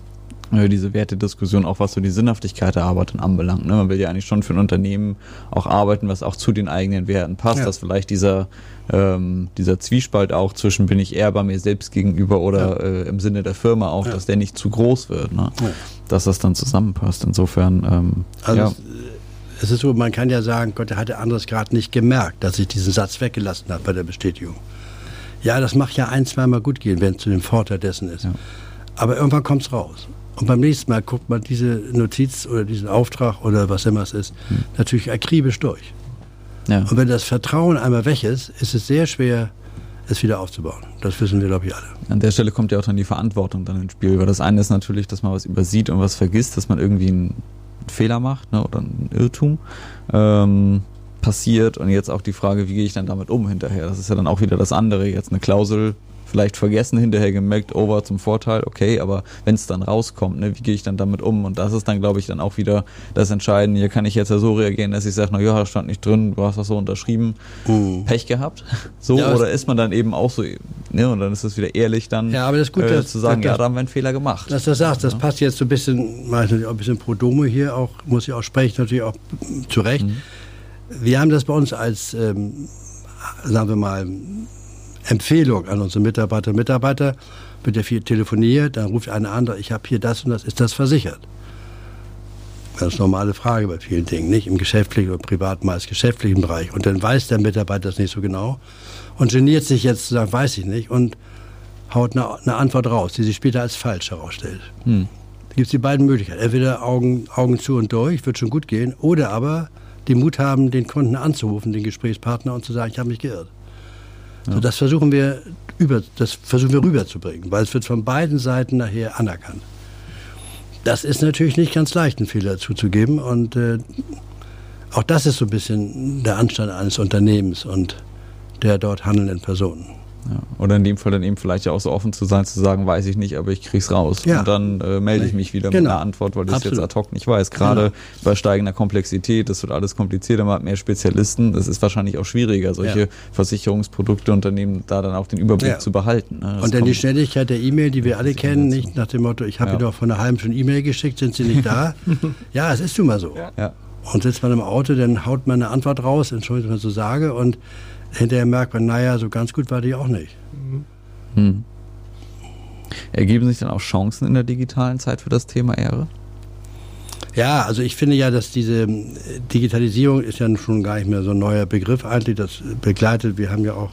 [SPEAKER 3] äh, diese Wertediskussion, auch was so die Sinnhaftigkeit der Arbeit dann anbelangt. Ne? Man will ja eigentlich schon für ein Unternehmen auch arbeiten, was auch zu den eigenen Werten passt, ja. dass vielleicht dieser, ähm, dieser Zwiespalt auch zwischen bin ich eher bei mir selbst gegenüber oder ja. äh, im Sinne der Firma auch, ja. dass der nicht zu groß wird. Ne? Dass das dann zusammenpasst. Insofern, ähm,
[SPEAKER 2] also ja es ist so, man kann ja sagen, Gott, der hatte anderes gerade nicht gemerkt, dass ich diesen Satz weggelassen habe bei der Bestätigung. Ja, das macht ja ein, zweimal gut gehen, wenn es zu dem Vorteil dessen ist. Ja. Aber irgendwann kommt es raus. Und beim nächsten Mal guckt man diese Notiz oder diesen Auftrag oder was immer es ist, hm. natürlich akribisch durch. Ja. Und wenn das Vertrauen einmal weg ist, ist es sehr schwer, es wieder aufzubauen. Das wissen wir, glaube ich, alle.
[SPEAKER 3] An der Stelle kommt ja auch dann die Verantwortung dann ins Spiel, weil das eine ist natürlich, dass man was übersieht und was vergisst, dass man irgendwie ein Fehler macht ne, oder ein Irrtum ähm, passiert und jetzt auch die Frage, wie gehe ich dann damit um hinterher? Das ist ja dann auch wieder das andere. Jetzt eine Klausel vielleicht vergessen, hinterher gemerkt, over oh, zum Vorteil, okay, aber wenn es dann rauskommt, ne, wie gehe ich dann damit um? Und das ist dann, glaube ich, dann auch wieder das Entscheidende. Hier kann ich jetzt ja so reagieren, dass ich sage, na ja, stand nicht drin, du hast das so unterschrieben, uh. Pech gehabt. So, ja, oder ist man dann eben auch so, ne, und dann ist es wieder ehrlich dann
[SPEAKER 2] ja, aber das ist gut,
[SPEAKER 3] äh,
[SPEAKER 2] dass,
[SPEAKER 3] zu sagen, das, ja, da haben wir einen Fehler gemacht.
[SPEAKER 2] Dass du das sagst, das ja. passt jetzt so ein bisschen, natürlich auch ein bisschen pro Domo hier, auch, muss ich auch sprechen, natürlich auch zu Recht. Mhm. Wir haben das bei uns als, ähm, sagen wir mal, Empfehlung an unsere Mitarbeiter und Mitarbeiter, wird ja viel telefoniert, dann ruft einer an, ich habe hier das und das, ist das versichert? Eine normale Frage bei vielen Dingen, nicht? Im geschäftlichen oder privaten, meist geschäftlichen Bereich. Und dann weiß der Mitarbeiter das nicht so genau und geniert sich jetzt zu sagen, weiß ich nicht, und haut eine, eine Antwort raus, die sich später als falsch herausstellt. Hm. Da gibt es die beiden Möglichkeiten. Entweder Augen, Augen zu und durch, wird schon gut gehen, oder aber den Mut haben, den Kunden anzurufen, den Gesprächspartner, und zu sagen, ich habe mich geirrt. Ja. So, das versuchen wir über, das versuchen wir rüberzubringen, weil es wird von beiden Seiten nachher anerkannt. Das ist natürlich nicht ganz leicht, einen Fehler zuzugeben und äh, auch das ist so ein bisschen der Anstand eines Unternehmens und der dort handelnden Personen.
[SPEAKER 3] Ja. Oder in dem Fall dann eben vielleicht auch so offen zu sein, zu sagen, weiß ich nicht, aber ich krieg's raus. Ja. Und dann äh, melde ich mich wieder genau. mit einer Antwort, weil ich es jetzt ad hoc nicht weiß. Gerade genau. bei steigender Komplexität, das wird alles komplizierter, man hat mehr Spezialisten. Es ist wahrscheinlich auch schwieriger, solche ja. Versicherungsprodukte Unternehmen da dann auch den Überblick zu behalten.
[SPEAKER 2] Ne? Und dann die Schnelligkeit der E-Mail, die wir alle kennen, nicht nach dem Motto, ich habe ja. Ihnen doch von einer halben Stunde E-Mail geschickt, sind Sie nicht da? ja, es ist nun mal so. Und sitzt man im Auto, dann haut man eine Antwort raus, entschuldigt, was ich so sage, und hinterher merkt man, naja, so ganz gut war die auch nicht. Hm.
[SPEAKER 3] Ergeben sich dann auch Chancen in der digitalen Zeit für das Thema Ehre?
[SPEAKER 2] Ja, also ich finde ja, dass diese äh, Digitalisierung ist ja schon gar nicht mehr so ein neuer Begriff eigentlich. Das begleitet, wir haben ja auch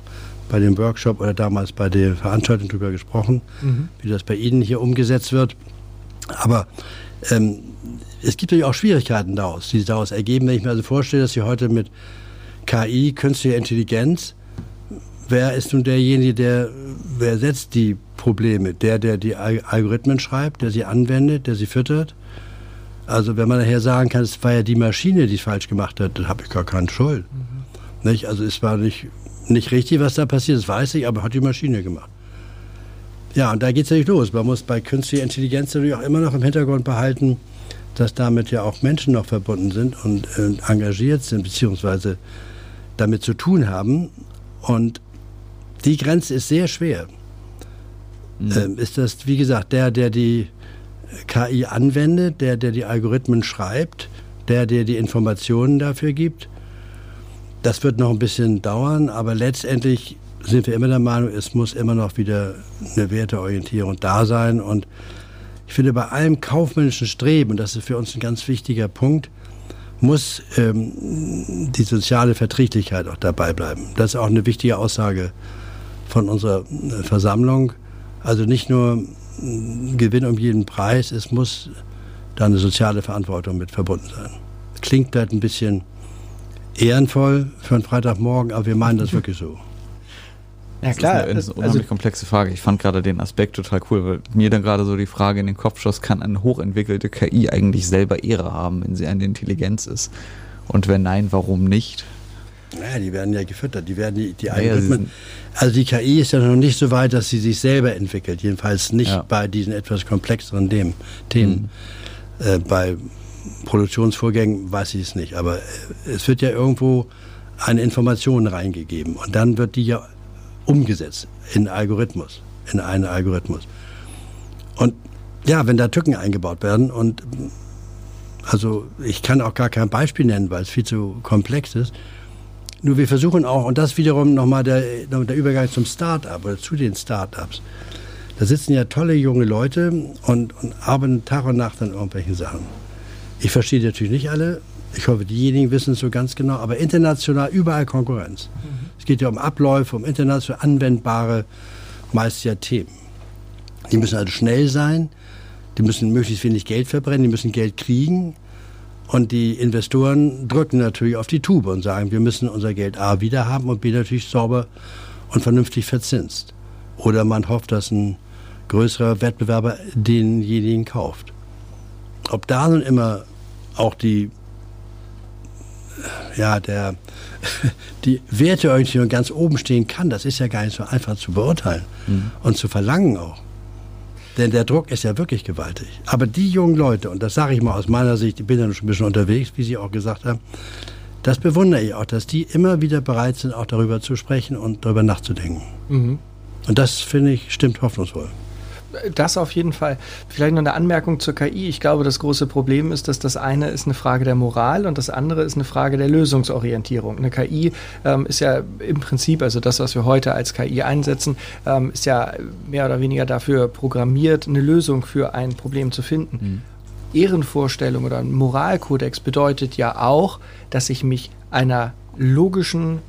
[SPEAKER 2] bei dem Workshop oder damals bei der Veranstaltung darüber gesprochen, mhm. wie das bei Ihnen hier umgesetzt wird. Aber ähm, es gibt natürlich auch Schwierigkeiten daraus, die sich daraus ergeben. Wenn ich mir also vorstelle, dass Sie heute mit KI, künstliche Intelligenz, wer ist nun derjenige, der, wer setzt die Probleme? Der, der die Algorithmen schreibt, der sie anwendet, der sie füttert? Also wenn man nachher sagen kann, es war ja die Maschine, die es falsch gemacht hat, dann habe ich gar keine Schuld. Mhm. Nicht? Also es war nicht, nicht richtig, was da passiert, das weiß ich, aber hat die Maschine gemacht. Ja, und da geht es natürlich los. Man muss bei künstlicher Intelligenz natürlich auch immer noch im Hintergrund behalten, dass damit ja auch Menschen noch verbunden sind und äh, engagiert sind, beziehungsweise damit zu tun haben. Und die Grenze ist sehr schwer. Mhm. Ähm, ist das, wie gesagt, der, der die KI anwendet, der, der die Algorithmen schreibt, der, der die Informationen dafür gibt. Das wird noch ein bisschen dauern, aber letztendlich sind wir immer der Meinung, es muss immer noch wieder eine Werteorientierung da sein. Und ich finde, bei allem kaufmännischen Streben, das ist für uns ein ganz wichtiger Punkt, muss ähm, die soziale Verträglichkeit auch dabei bleiben. Das ist auch eine wichtige Aussage von unserer äh, Versammlung. Also nicht nur Gewinn um jeden Preis, es muss da eine soziale Verantwortung mit verbunden sein. Klingt vielleicht ein bisschen ehrenvoll für einen Freitagmorgen, aber wir meinen das wirklich so.
[SPEAKER 3] Ja, klar. Das ist eine, eine unheimlich also, komplexe Frage. Ich fand gerade den Aspekt total cool, weil mir dann gerade so die Frage in den Kopf schoss, kann eine hochentwickelte KI eigentlich selber Ehre haben, wenn sie eine Intelligenz ist? Und wenn nein, warum nicht?
[SPEAKER 2] Ja, die werden ja gefüttert, die werden die, die Algorithmen. Ja, also die KI ist ja noch nicht so weit, dass sie sich selber entwickelt, jedenfalls nicht ja. bei diesen etwas komplexeren Themen. Mhm. Äh, bei Produktionsvorgängen weiß ich es nicht, aber es wird ja irgendwo eine Information reingegeben und dann wird die ja umgesetzt in Algorithmus, in einen Algorithmus. Und ja, wenn da Tücken eingebaut werden und also ich kann auch gar kein Beispiel nennen, weil es viel zu komplex ist. Nur wir versuchen auch, und das wiederum nochmal der, der Übergang zum Start-up oder zu den Start-ups. Da sitzen ja tolle junge Leute und, und arbeiten Tag und Nacht an irgendwelchen Sachen. Ich verstehe natürlich nicht alle. Ich hoffe, diejenigen wissen es so ganz genau. Aber international überall Konkurrenz. Mhm geht ja um Abläufe, um international anwendbare, meist ja Themen. Die müssen also schnell sein, die müssen möglichst wenig Geld verbrennen, die müssen Geld kriegen. Und die Investoren drücken natürlich auf die Tube und sagen, wir müssen unser Geld A wieder haben und B natürlich sauber und vernünftig verzinst. Oder man hofft, dass ein größerer Wettbewerber denjenigen kauft. Ob da nun immer auch die ja, der, die Werteorientierung ganz oben stehen kann, das ist ja gar nicht so einfach zu beurteilen mhm. und zu verlangen auch. Denn der Druck ist ja wirklich gewaltig. Aber die jungen Leute, und das sage ich mal aus meiner Sicht, ich bin ja schon ein bisschen unterwegs, wie Sie auch gesagt haben, das bewundere ich auch, dass die immer wieder bereit sind, auch darüber zu sprechen und darüber nachzudenken. Mhm. Und das, finde ich, stimmt hoffnungsvoll.
[SPEAKER 1] Das auf jeden Fall. Vielleicht noch eine Anmerkung zur KI. Ich glaube, das große Problem ist, dass das eine ist eine Frage der Moral und das andere ist eine Frage der Lösungsorientierung. Eine KI ähm, ist ja im Prinzip, also das, was wir heute als KI einsetzen, ähm, ist ja mehr oder weniger dafür programmiert, eine Lösung für ein Problem zu finden. Mhm. Ehrenvorstellung oder ein Moralkodex bedeutet ja auch, dass ich mich einer logischen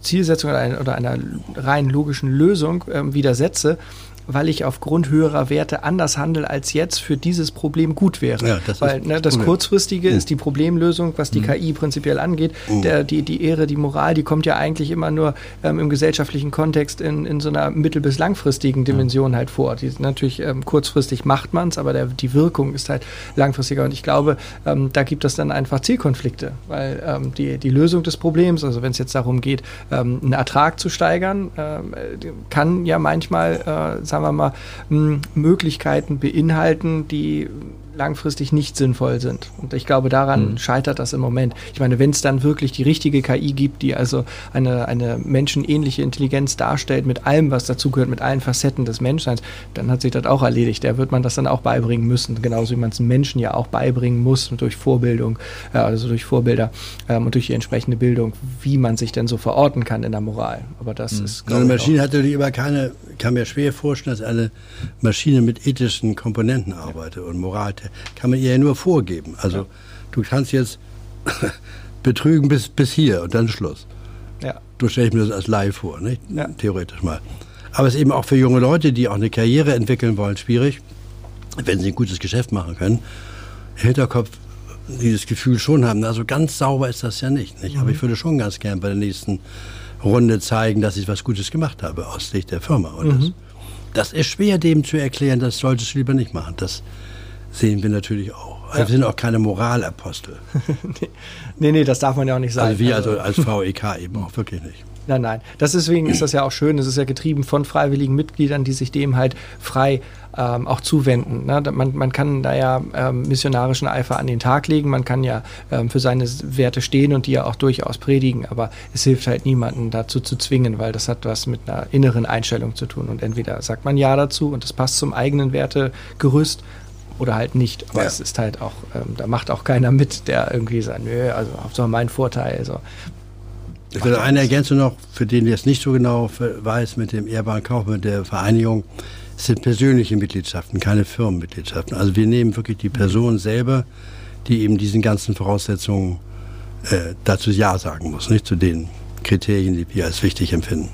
[SPEAKER 1] Zielsetzung oder, ein, oder einer rein logischen Lösung äh, widersetze weil ich aufgrund höherer Werte anders handle, als jetzt für dieses Problem gut wäre. Ja, das weil ne, das Kurzfristige mhm. ist die Problemlösung, was die mhm. KI prinzipiell angeht. Mhm. Der, die, die Ehre, die Moral, die kommt ja eigentlich immer nur ähm, im gesellschaftlichen Kontext in, in so einer mittel- bis langfristigen Dimension halt vor. Die, natürlich ähm, kurzfristig macht man es, aber der, die Wirkung ist halt langfristiger. Und ich glaube, ähm, da gibt es dann einfach Zielkonflikte, weil ähm, die, die Lösung des Problems, also wenn es jetzt darum geht, ähm, einen Ertrag zu steigern, ähm, kann ja manchmal äh, sagen wir mal, Möglichkeiten beinhalten, die langfristig nicht sinnvoll sind. Und ich glaube, daran mhm. scheitert das im Moment. Ich meine, wenn es dann wirklich die richtige KI gibt, die also eine, eine menschenähnliche Intelligenz darstellt, mit allem, was dazugehört, mit allen Facetten des Menschseins, dann hat sich das auch erledigt. Da wird man das dann auch beibringen müssen, genauso wie man es Menschen ja auch beibringen muss, durch Vorbildung, äh, also durch Vorbilder ähm, und durch die entsprechende Bildung, wie man sich denn so verorten kann in der Moral. Aber das mhm. ist,
[SPEAKER 2] Eine Maschine hat natürlich immer keine, kann mir schwer vorstellen, dass eine Maschine mit ethischen Komponenten arbeitet ja. und Moral kann man ihr ja nur vorgeben. Also ja. du kannst jetzt betrügen bis, bis hier und dann Schluss. Ja. Du stellst mir das als Live vor, nicht? Ja. theoretisch mal. Aber es ist eben auch für junge Leute, die auch eine Karriere entwickeln wollen, schwierig, wenn sie ein gutes Geschäft machen können. Im Hinterkopf dieses Gefühl schon haben, also ganz sauber ist das ja nicht. nicht? Mhm. Aber ich würde schon ganz gern bei der nächsten Runde zeigen, dass ich was Gutes gemacht habe aus Sicht der Firma. Und mhm. das, das, ist schwer, dem zu erklären, das solltest du lieber nicht machen. Das, sehen wir natürlich auch. Also ja. Wir sind auch keine Moralapostel.
[SPEAKER 1] nee, nee, das darf man ja auch nicht sagen.
[SPEAKER 2] Also wir also als VEK eben auch wirklich nicht.
[SPEAKER 1] Nein, nein. deswegen ist das ja auch schön. Es ist ja getrieben von freiwilligen Mitgliedern, die sich dem halt frei ähm, auch zuwenden. Ne? Man, man kann da ja ähm, missionarischen Eifer an den Tag legen, man kann ja ähm, für seine Werte stehen und die ja auch durchaus predigen, aber es hilft halt niemanden dazu zu zwingen, weil das hat was mit einer inneren Einstellung zu tun. Und entweder sagt man Ja dazu und das passt zum eigenen Wertegerüst oder halt nicht. Aber ja. es ist halt auch, ähm, da macht auch keiner mit, der irgendwie sagt, nö, also Hauptsache mein Vorteil. Also,
[SPEAKER 2] ich will eine Ergänzung noch, für den jetzt nicht so genau weiß, mit dem ehrbaren Kauf, mit der Vereinigung, es sind persönliche Mitgliedschaften, keine Firmenmitgliedschaften. Also wir nehmen wirklich die Person selber, die eben diesen ganzen Voraussetzungen äh, dazu Ja sagen muss, nicht zu den Kriterien, die wir als wichtig empfinden.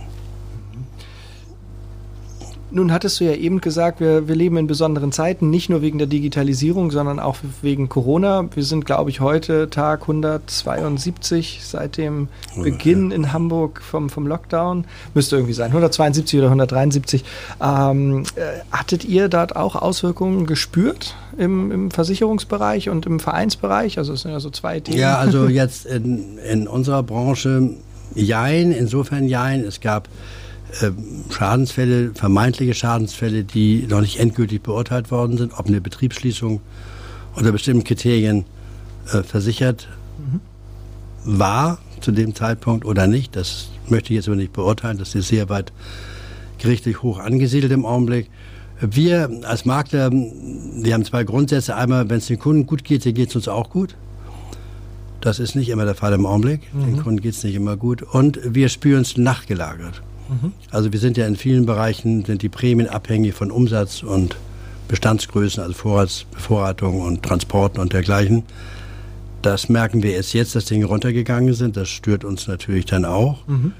[SPEAKER 1] Nun hattest du ja eben gesagt, wir, wir leben in besonderen Zeiten, nicht nur wegen der Digitalisierung, sondern auch wegen Corona. Wir sind, glaube ich, heute Tag 172 seit dem Beginn in Hamburg vom, vom Lockdown. Müsste irgendwie sein, 172 oder 173. Ähm, äh, hattet ihr dort auch Auswirkungen gespürt im, im Versicherungsbereich und im Vereinsbereich? Also es sind ja so zwei Themen.
[SPEAKER 2] Ja, also jetzt in, in unserer Branche Jein, insofern Jein. Es gab Schadensfälle, vermeintliche Schadensfälle, die noch nicht endgültig beurteilt worden sind, ob eine Betriebsschließung unter bestimmten Kriterien äh, versichert mhm. war zu dem Zeitpunkt oder nicht. Das möchte ich jetzt aber nicht beurteilen. Das ist sehr weit gerichtlich hoch angesiedelt im Augenblick. Wir als Makler, wir haben zwei Grundsätze. Einmal, wenn es den Kunden gut geht, dann geht es uns auch gut. Das ist nicht immer der Fall im Augenblick. Mhm. Den Kunden geht es nicht immer gut. Und wir spüren es nachgelagert. Also wir sind ja in vielen Bereichen, sind die Prämien abhängig von Umsatz und Bestandsgrößen, also Vorratsbevorratung und Transporten und dergleichen. Das merken wir erst jetzt, dass Dinge runtergegangen sind. Das stört uns natürlich dann auch. Mhm.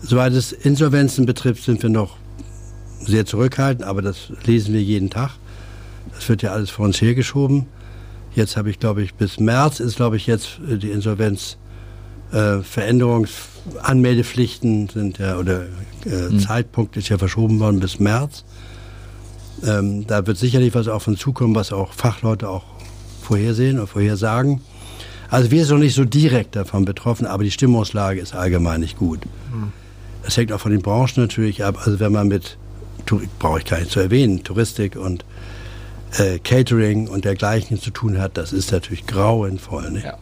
[SPEAKER 2] Soweit es Insolvenzen betrifft, sind wir noch sehr zurückhaltend, aber das lesen wir jeden Tag. Das wird ja alles vor uns hergeschoben. Jetzt habe ich, glaube ich, bis März ist, glaube ich, jetzt die Insolvenz äh, Veränderungsanmeldepflichten sind ja, oder äh, mhm. Zeitpunkt ist ja verschoben worden bis März. Ähm, da wird sicherlich was auf uns zukommen, was auch Fachleute auch vorhersehen und vorhersagen. Also wir sind noch nicht so direkt davon betroffen, aber die Stimmungslage ist allgemein nicht gut. Mhm. Das hängt auch von den Branchen natürlich ab. Also wenn man mit, brauche ich gar nicht zu erwähnen, Touristik und äh, Catering und dergleichen zu tun hat, das ist natürlich grauenvoll. Nicht? Ja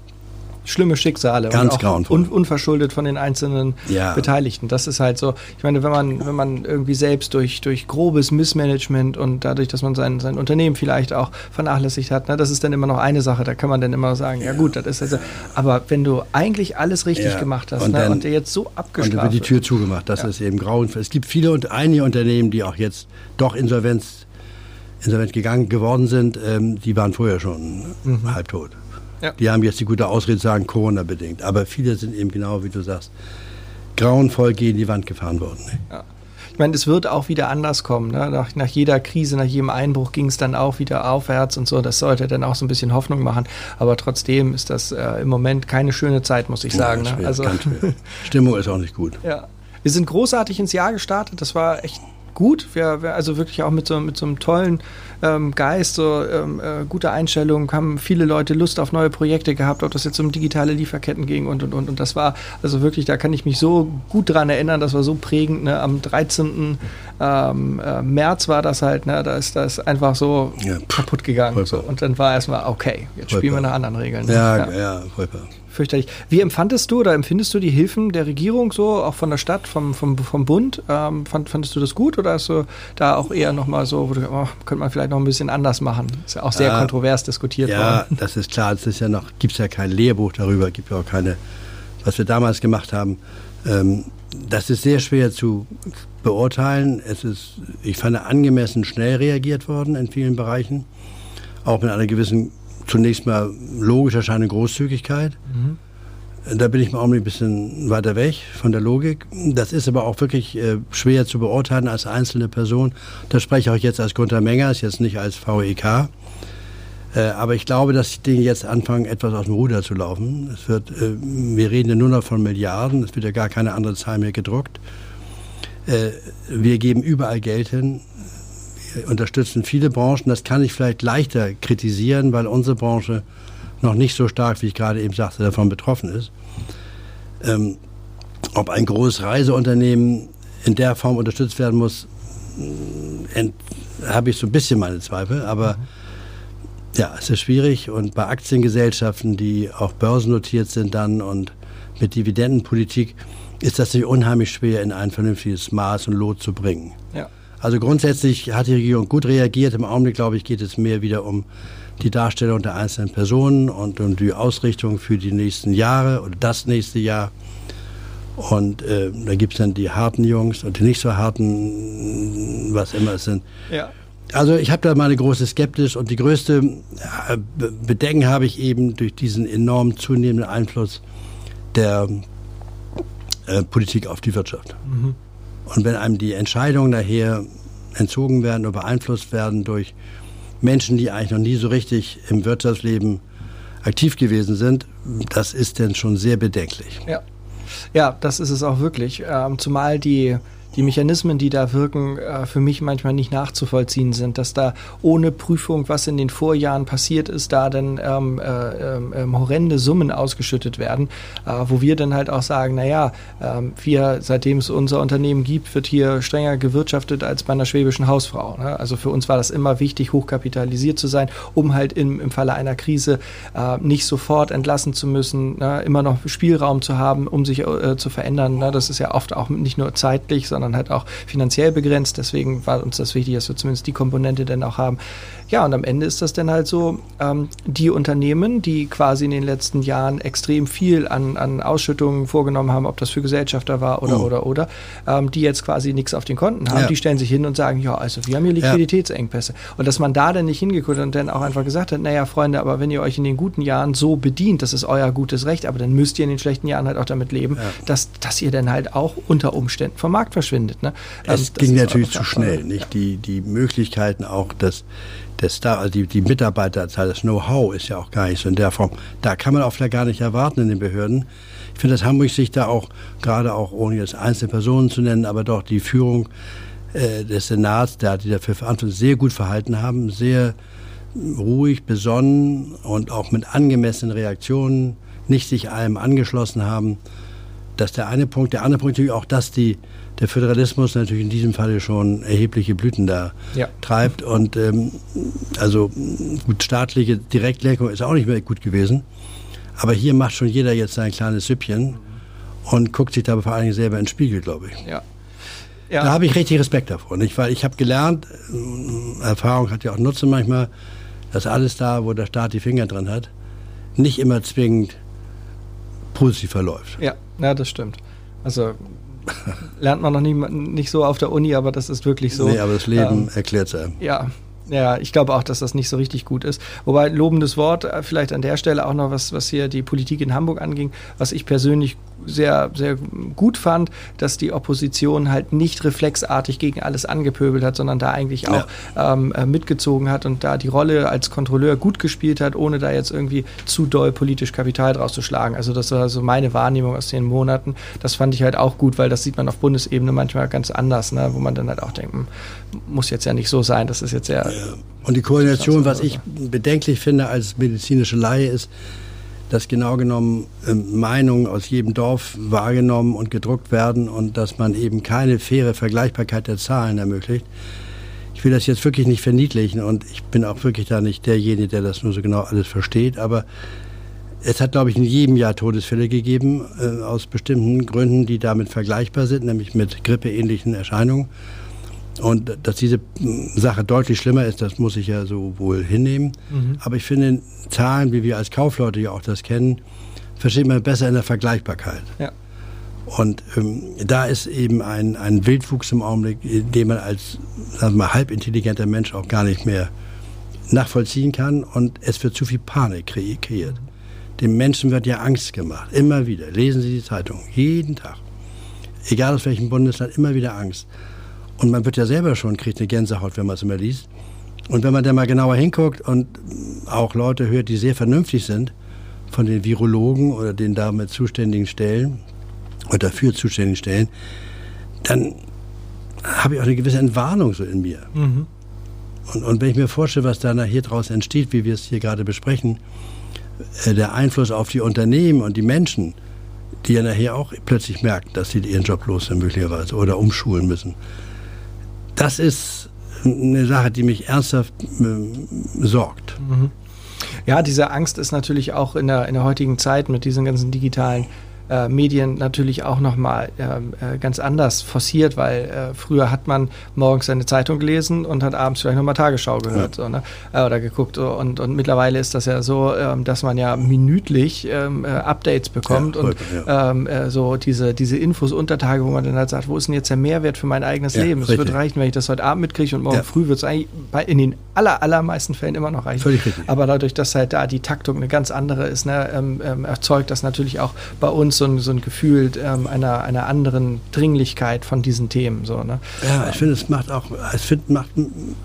[SPEAKER 1] schlimme Schicksale.
[SPEAKER 2] Ganz grauenvoll.
[SPEAKER 1] Un unverschuldet von den einzelnen ja. Beteiligten. Das ist halt so, ich meine, wenn man, wenn man irgendwie selbst durch, durch grobes Missmanagement und dadurch, dass man sein, sein Unternehmen vielleicht auch vernachlässigt hat, ne, das ist dann immer noch eine Sache, da kann man dann immer sagen, ja, ja gut, das ist also, aber wenn du eigentlich alles richtig ja. gemacht hast und, ne, dann, und jetzt so abgestraft Und dann
[SPEAKER 2] wird die Tür zugemacht, das ist eben grauenvoll. Es gibt viele und einige Unternehmen, die auch jetzt doch Insolvenz insolvent gegangen geworden sind, ähm, die waren vorher schon mhm. halbtot. Ja. Die haben jetzt die gute Ausrede sagen, Corona-bedingt. Aber viele sind eben genau, wie du sagst, grauenvoll gegen die Wand gefahren worden. Ne?
[SPEAKER 1] Ja. Ich meine, es wird auch wieder anders kommen. Ne? Nach, nach, jeder Krise, nach jedem Einbruch ging es dann auch wieder aufwärts und so. Das sollte dann auch so ein bisschen Hoffnung machen. Aber trotzdem ist das äh, im Moment keine schöne Zeit, muss ich sagen. Ja,
[SPEAKER 2] ne? also, Stimmung ist auch nicht gut.
[SPEAKER 1] Ja. Wir sind großartig ins Jahr gestartet. Das war echt gut. Wir, wir also wirklich auch mit so, mit so einem tollen ähm, Geist, so ähm, äh, gute Einstellung, haben viele Leute Lust auf neue Projekte gehabt, ob das jetzt um digitale Lieferketten ging und und und. Und das war also wirklich, da kann ich mich so gut dran erinnern, das war so prägend. Ne? Am 13. Ähm, äh, März war das halt, ne? da ist das einfach so ja, kaputt gegangen. So. Und dann war erstmal, okay, jetzt spielen wir nach anderen Regeln.
[SPEAKER 2] Ja, ja, ja vollkommen
[SPEAKER 1] fürchterlich. Wie empfandest du oder empfindest du die Hilfen der Regierung so, auch von der Stadt, vom, vom, vom Bund? Ähm, fand, fandest du das gut oder hast du da auch eher nochmal so, wo du, oh, könnte man vielleicht noch ein bisschen anders machen? Ist ja auch sehr ja, kontrovers diskutiert
[SPEAKER 2] ja, worden. Ja, das ist klar. Es ist ja noch, gibt es ja kein Lehrbuch darüber, gibt ja auch keine, was wir damals gemacht haben. Ähm, das ist sehr schwer zu beurteilen. Es ist, ich fand, angemessen schnell reagiert worden in vielen Bereichen. Auch mit einer gewissen zunächst mal logisch erscheinende Großzügigkeit. Mhm. Da bin ich mal auch ein bisschen weiter weg von der Logik. Das ist aber auch wirklich äh, schwer zu beurteilen als einzelne Person. Das spreche ich auch jetzt als Gunter Mengers, jetzt nicht als VEK. Äh, aber ich glaube, dass die Dinge jetzt anfangen, etwas aus dem Ruder zu laufen. Es wird, äh, wir reden ja nur noch von Milliarden, es wird ja gar keine andere Zahl mehr gedruckt. Äh, wir geben überall Geld hin unterstützen viele Branchen. Das kann ich vielleicht leichter kritisieren, weil unsere Branche noch nicht so stark, wie ich gerade eben sagte, davon betroffen ist. Ähm, ob ein großes Reiseunternehmen in der Form unterstützt werden muss, äh, habe ich so ein bisschen meine Zweifel. Aber ja, es ist schwierig. Und bei Aktiengesellschaften, die auch börsennotiert sind dann und mit Dividendenpolitik, ist das nicht unheimlich schwer in ein vernünftiges Maß und Lot zu bringen. Ja. Also grundsätzlich hat die Regierung gut reagiert. Im Augenblick, glaube ich, geht es mehr wieder um die Darstellung der einzelnen Personen und um die Ausrichtung für die nächsten Jahre oder das nächste Jahr. Und äh, da gibt es dann die harten Jungs und die nicht so harten, was immer es sind. Ja. Also ich habe da meine große Skepsis und die größte äh, Bedenken habe ich eben durch diesen enorm zunehmenden Einfluss der äh, Politik auf die Wirtschaft. Mhm. Und wenn einem die Entscheidungen daher entzogen werden oder beeinflusst werden durch Menschen, die eigentlich noch nie so richtig im Wirtschaftsleben aktiv gewesen sind, das ist denn schon sehr bedenklich.
[SPEAKER 1] Ja, ja das ist es auch wirklich. Ähm, zumal die die Mechanismen, die da wirken, äh, für mich manchmal nicht nachzuvollziehen sind, dass da ohne Prüfung, was in den Vorjahren passiert ist, da dann ähm, äh, äh, horrende Summen ausgeschüttet werden, äh, wo wir dann halt auch sagen, naja, ähm, wir, seitdem es unser Unternehmen gibt, wird hier strenger gewirtschaftet als bei einer schwäbischen Hausfrau. Ne? Also für uns war das immer wichtig, hochkapitalisiert zu sein, um halt im, im Falle einer Krise äh, nicht sofort entlassen zu müssen, ne? immer noch Spielraum zu haben, um sich zu verändern. Ne? Das ist ja oft auch nicht nur zeitlich, sondern sondern halt auch finanziell begrenzt. Deswegen war uns das wichtig, dass wir zumindest die Komponente dann auch haben. Ja, und am Ende ist das dann halt so, ähm, die Unternehmen, die quasi in den letzten Jahren extrem viel an, an Ausschüttungen vorgenommen haben, ob das für Gesellschafter war oder, oh. oder, oder, ähm, die jetzt quasi nichts auf den Konten haben, ja. die stellen sich hin und sagen, ja, also wir haben hier Liquiditätsengpässe. Ja. Und dass man da dann nicht hingeguckt und dann auch einfach gesagt hat, naja, Freunde, aber wenn ihr euch in den guten Jahren so bedient, das ist euer gutes Recht, aber dann müsst ihr in den schlechten Jahren halt auch damit leben, ja. dass, dass ihr dann halt auch unter Umständen vom Markt verschwindet. Ne?
[SPEAKER 2] Also es ging natürlich zu schnell, nicht? Die, die Möglichkeiten auch, dass das da, die, die Mitarbeiterzahl, das Know-how ist ja auch gar nicht so in der Form. Da kann man auch vielleicht gar nicht erwarten in den Behörden. Ich finde, dass Hamburg sich da auch, gerade auch ohne jetzt einzelne Personen zu nennen, aber doch die Führung äh, des Senats, der, die dafür verantwortlich sehr gut verhalten haben, sehr ruhig, besonnen und auch mit angemessenen Reaktionen nicht sich allem angeschlossen haben. Das ist der eine Punkt. Der andere Punkt natürlich auch, dass die der Föderalismus natürlich in diesem Falle schon erhebliche Blüten da ja. treibt. Und ähm, also gut, staatliche Direktlenkung ist auch nicht mehr gut gewesen. Aber hier macht schon jeder jetzt sein kleines Süppchen und guckt sich da vor allen Dingen selber ins Spiegel, glaube ich. Ja. Ja. Da habe ich richtig Respekt davor. Nicht? Weil ich habe gelernt, äh, Erfahrung hat ja auch Nutzen manchmal, dass alles da, wo der Staat die Finger drin hat, nicht immer zwingend positiv verläuft.
[SPEAKER 1] Ja, ja das stimmt. Also lernt man noch nie, nicht so auf der Uni, aber das ist wirklich so.
[SPEAKER 2] Nee, aber das Leben ähm, erklärt es einem.
[SPEAKER 1] Ja, Ja, ich glaube auch, dass das nicht so richtig gut ist. Wobei lobendes Wort, äh, vielleicht an der Stelle auch noch was, was hier die Politik in Hamburg anging, was ich persönlich sehr, sehr gut fand, dass die Opposition halt nicht reflexartig gegen alles angepöbelt hat, sondern da eigentlich auch ja. ähm, äh, mitgezogen hat und da die Rolle als Kontrolleur gut gespielt hat, ohne da jetzt irgendwie zu doll politisch Kapital draus zu schlagen. Also das war so meine Wahrnehmung aus den Monaten. Das fand ich halt auch gut, weil das sieht man auf Bundesebene manchmal ganz anders, ne? wo man dann halt auch denkt, hm, muss jetzt ja nicht so sein, das ist jetzt ja. ja.
[SPEAKER 2] Und die Koordination, was ich bedenklich finde als medizinische Laie, ist, dass genau genommen äh, Meinungen aus jedem Dorf wahrgenommen und gedruckt werden und dass man eben keine faire Vergleichbarkeit der Zahlen ermöglicht. Ich will das jetzt wirklich nicht verniedlichen und ich bin auch wirklich da nicht derjenige, der das nur so genau alles versteht, aber es hat, glaube ich, in jedem Jahr Todesfälle gegeben, äh, aus bestimmten Gründen, die damit vergleichbar sind, nämlich mit grippeähnlichen Erscheinungen. Und dass diese Sache deutlich schlimmer ist, das muss ich ja so wohl hinnehmen. Mhm. Aber ich finde, Zahlen, wie wir als Kaufleute ja auch das kennen, versteht man besser in der Vergleichbarkeit. Ja. Und ähm, da ist eben ein, ein Wildwuchs im Augenblick, den man als sagen wir mal, halbintelligenter Mensch auch gar nicht mehr nachvollziehen kann. Und es wird zu viel Panik kreiert. Dem Menschen wird ja Angst gemacht. Immer wieder. Lesen Sie die Zeitung. Jeden Tag. Egal aus welchem Bundesland, immer wieder Angst. Und man wird ja selber schon, kriegt eine Gänsehaut, wenn man es immer liest. Und wenn man da mal genauer hinguckt und auch Leute hört, die sehr vernünftig sind, von den Virologen oder den damit zuständigen Stellen oder dafür zuständigen Stellen, dann habe ich auch eine gewisse Entwarnung so in mir. Mhm. Und, und, wenn ich mir vorstelle, was da hier draus entsteht, wie wir es hier gerade besprechen, äh, der Einfluss auf die Unternehmen und die Menschen, die ja nachher auch plötzlich merken, dass sie ihren Job los sind möglicherweise oder umschulen müssen das ist eine Sache, die mich ernsthaft äh, sorgt. Mhm.
[SPEAKER 1] Ja, diese Angst ist natürlich auch in der, in der heutigen Zeit mit diesen ganzen digitalen äh, Medien natürlich auch nochmal ähm, äh, ganz anders forciert, weil äh, früher hat man morgens eine Zeitung gelesen und hat abends vielleicht nochmal Tagesschau gehört ja. so, ne? Äh, oder geguckt. So. Und, und mittlerweile ist das ja so, ähm, dass man ja minütlich ähm, äh, Updates bekommt ja, und ja. So diese, diese Infos unter Tage, wo man dann halt sagt, wo ist denn jetzt der Mehrwert für mein eigenes Leben? Es wird reichen, wenn ich das heute Abend mitkriege und morgen früh wird es eigentlich bei, in den aller, allermeisten Fällen immer noch reichen. Völlig richtig. Aber dadurch, dass halt da die Taktung eine ganz andere ist, ne, ähm, erzeugt das natürlich auch bei uns so ein, so ein Gefühl ähm, einer, einer anderen Dringlichkeit von diesen Themen. So, ne?
[SPEAKER 2] Ja, ich finde, es macht auch, es find, macht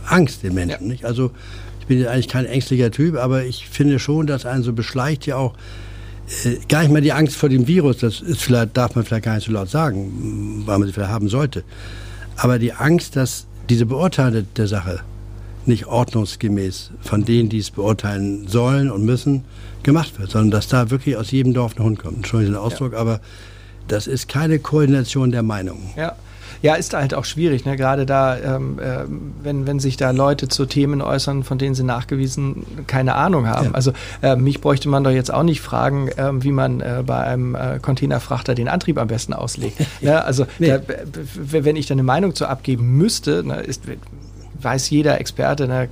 [SPEAKER 2] Angst den Menschen. Ja. Nicht? Also ich bin eigentlich kein ängstlicher Typ, aber ich finde schon, dass einen so beschleicht ja auch äh, gar nicht mal die Angst vor dem Virus, das ist vielleicht, darf man vielleicht gar nicht so laut sagen, weil man sie vielleicht haben sollte. Aber die Angst, dass diese Beurteilung der Sache nicht ordnungsgemäß von denen, die es beurteilen sollen und müssen, gemacht wird, sondern dass da wirklich aus jedem Dorf ein Hund kommt. Entschuldigung den Ausdruck, ja. aber das ist keine Koordination der Meinungen.
[SPEAKER 1] Ja. Ja, ist halt auch schwierig, ne? gerade da, ähm, äh, wenn, wenn sich da Leute zu Themen äußern, von denen sie nachgewiesen keine Ahnung haben. Ja. Also äh, mich bräuchte man doch jetzt auch nicht fragen, äh, wie man äh, bei einem äh, Containerfrachter den Antrieb am besten auslegt. ne? Also nee. da, wenn ich da eine Meinung zu abgeben müsste, ne, ist, weiß jeder Experte, ne,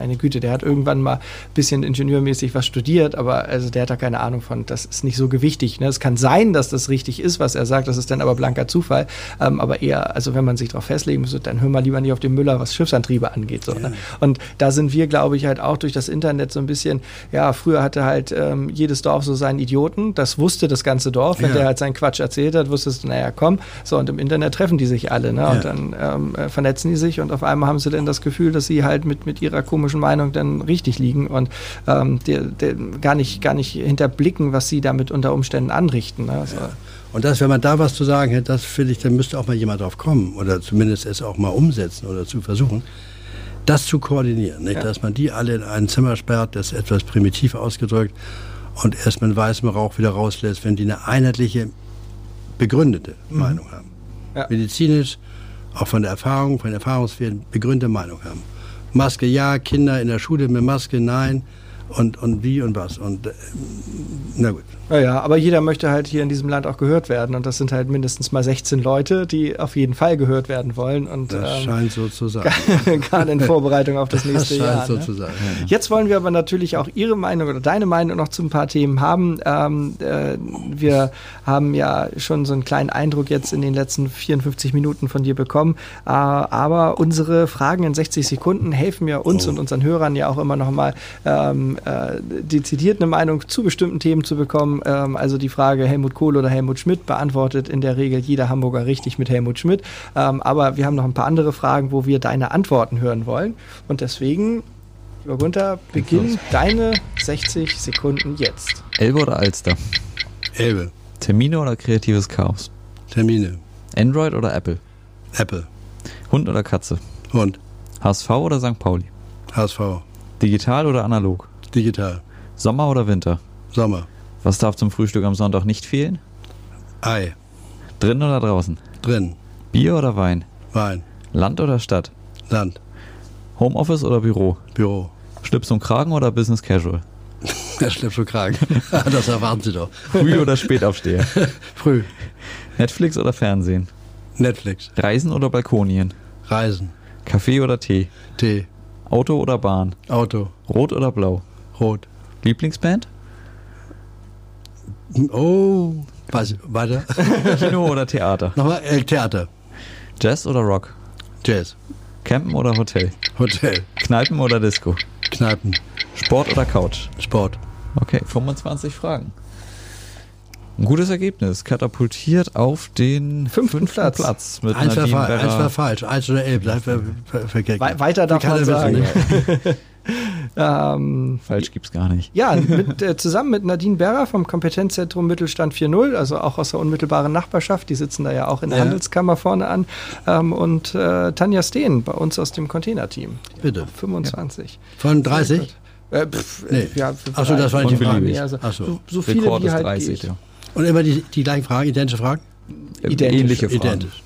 [SPEAKER 1] meine Güte, der hat irgendwann mal ein bisschen ingenieurmäßig was studiert, aber also der hat da keine Ahnung von, das ist nicht so gewichtig. Ne? Es kann sein, dass das richtig ist, was er sagt, das ist dann aber blanker Zufall. Ähm, aber eher, also wenn man sich darauf festlegen müsste, dann hör mal lieber nicht auf den Müller, was Schiffsantriebe angeht. So, ne? ja. ne? Und da sind wir, glaube ich, halt auch durch das Internet so ein bisschen, ja, früher hatte halt ähm, jedes Dorf so seinen Idioten, das wusste das ganze Dorf, wenn ja. der halt seinen Quatsch erzählt hat, wusstest du, naja, komm, so und im Internet treffen die sich alle, ne? Ja. Und dann ähm, äh, vernetzen die sich und auf einmal haben sie dann das Gefühl, dass sie halt mit, mit ihrer komischen komischen Meinung dann richtig liegen und ähm, die, die gar, nicht, gar nicht hinterblicken, was sie damit unter Umständen anrichten. Ne? Also, ja.
[SPEAKER 2] Und das, wenn man da was zu sagen hätte, das finde ich, dann müsste auch mal jemand drauf kommen oder zumindest es auch mal umsetzen oder zu versuchen, das zu koordinieren. Ja. Dass man die alle in ein Zimmer sperrt, das ist etwas primitiv ausgedrückt und erst mit weißem Rauch wieder rauslässt, wenn die eine einheitliche, begründete mhm. Meinung haben. Ja. Medizinisch, auch von der Erfahrung, von den Erfahrungswerten begründete Meinung haben. Maske ja, Kinder in der Schule mit Maske nein. und, und wie und was. Und äh, na gut.
[SPEAKER 1] Naja, aber jeder möchte halt hier in diesem Land auch gehört werden. Und das sind halt mindestens mal 16 Leute, die auf jeden Fall gehört werden wollen. Und,
[SPEAKER 2] das ähm, scheint so zu sein.
[SPEAKER 1] Gerade in Vorbereitung auf das nächste
[SPEAKER 2] das scheint
[SPEAKER 1] Jahr.
[SPEAKER 2] so
[SPEAKER 1] ne?
[SPEAKER 2] zu sein.
[SPEAKER 1] Jetzt wollen wir aber natürlich auch Ihre Meinung oder deine Meinung noch zu ein paar Themen haben. Ähm, äh, wir haben ja schon so einen kleinen Eindruck jetzt in den letzten 54 Minuten von dir bekommen. Äh, aber unsere Fragen in 60 Sekunden helfen ja uns oh. und unseren Hörern ja auch immer noch mal ähm, äh, dezidiert eine Meinung zu bestimmten Themen zu bekommen. Ähm, also die Frage Helmut Kohl oder Helmut Schmidt beantwortet in der Regel jeder Hamburger richtig mit Helmut Schmidt. Ähm, aber wir haben noch ein paar andere Fragen, wo wir deine Antworten hören wollen. Und deswegen, lieber Gunther, beginn deine 60 Sekunden jetzt.
[SPEAKER 3] Elbe oder Alster?
[SPEAKER 2] Elbe.
[SPEAKER 3] Termine oder kreatives Chaos?
[SPEAKER 2] Termine.
[SPEAKER 3] Android oder Apple?
[SPEAKER 2] Apple.
[SPEAKER 3] Hund oder Katze?
[SPEAKER 2] Hund.
[SPEAKER 3] HSV oder St. Pauli?
[SPEAKER 2] HSV.
[SPEAKER 3] Digital oder analog?
[SPEAKER 2] Digital.
[SPEAKER 3] Sommer oder Winter?
[SPEAKER 2] Sommer.
[SPEAKER 3] Was darf zum Frühstück am Sonntag nicht fehlen?
[SPEAKER 2] Ei.
[SPEAKER 3] Drin oder draußen?
[SPEAKER 2] Drin.
[SPEAKER 3] Bier oder Wein?
[SPEAKER 2] Wein.
[SPEAKER 3] Land oder Stadt?
[SPEAKER 2] Land.
[SPEAKER 3] Homeoffice oder Büro?
[SPEAKER 2] Büro.
[SPEAKER 3] Schlips und Kragen oder Business Casual?
[SPEAKER 2] Schlips und Kragen. das erwarten Sie doch.
[SPEAKER 3] Früh oder Spätaufsteher?
[SPEAKER 2] Früh.
[SPEAKER 3] Netflix oder Fernsehen?
[SPEAKER 2] Netflix.
[SPEAKER 3] Reisen oder Balkonien?
[SPEAKER 2] Reisen.
[SPEAKER 3] Kaffee oder Tee?
[SPEAKER 2] Tee.
[SPEAKER 3] Auto oder Bahn?
[SPEAKER 2] Auto.
[SPEAKER 3] Rot oder blau?
[SPEAKER 2] Rot.
[SPEAKER 3] Lieblingsband?
[SPEAKER 2] Oh, was, weiter.
[SPEAKER 3] Kino oder Theater?
[SPEAKER 2] Nochmal, äh, Theater.
[SPEAKER 3] Jazz oder Rock?
[SPEAKER 2] Jazz.
[SPEAKER 3] Campen oder Hotel?
[SPEAKER 2] Hotel.
[SPEAKER 3] Kneipen oder Disco?
[SPEAKER 2] Kneipen.
[SPEAKER 3] Sport oder Couch?
[SPEAKER 2] Sport.
[SPEAKER 3] Okay, 25 Fragen. Ein gutes Ergebnis. Katapultiert auf den
[SPEAKER 1] Fünften Platz.
[SPEAKER 3] Platz mit
[SPEAKER 2] Eins war,
[SPEAKER 3] Nadine
[SPEAKER 2] fa eins war falsch. Eins oder elf. Ver ver
[SPEAKER 1] We weiter darf
[SPEAKER 2] Kann
[SPEAKER 1] man
[SPEAKER 2] er
[SPEAKER 1] sagen. ähm,
[SPEAKER 3] Falsch gibt's gar nicht.
[SPEAKER 1] ja, mit, äh, zusammen mit Nadine Berra vom Kompetenzzentrum Mittelstand 4.0, also auch aus der unmittelbaren Nachbarschaft, die sitzen da ja auch in der
[SPEAKER 2] Ja.
[SPEAKER 1] Handelskammer vorne an, ähm, und äh, Tanja Steen bei uns aus dem Containerteam.
[SPEAKER 2] Bitte.
[SPEAKER 1] 25.
[SPEAKER 2] Von 30?
[SPEAKER 1] Äh, pff,
[SPEAKER 2] Nee.
[SPEAKER 1] ja,
[SPEAKER 2] Ach so, das war
[SPEAKER 3] nicht die. Frage.
[SPEAKER 1] Also,
[SPEAKER 2] Ach so.
[SPEAKER 1] so, viele
[SPEAKER 3] Rekord
[SPEAKER 1] wie
[SPEAKER 3] ist
[SPEAKER 1] halt
[SPEAKER 3] 30,
[SPEAKER 1] geht.
[SPEAKER 3] ja.
[SPEAKER 2] Und immer die, die gleichen Fragen, identische Fragen?
[SPEAKER 1] Identisch.
[SPEAKER 3] Ähnliche Fragen.
[SPEAKER 2] Identisch.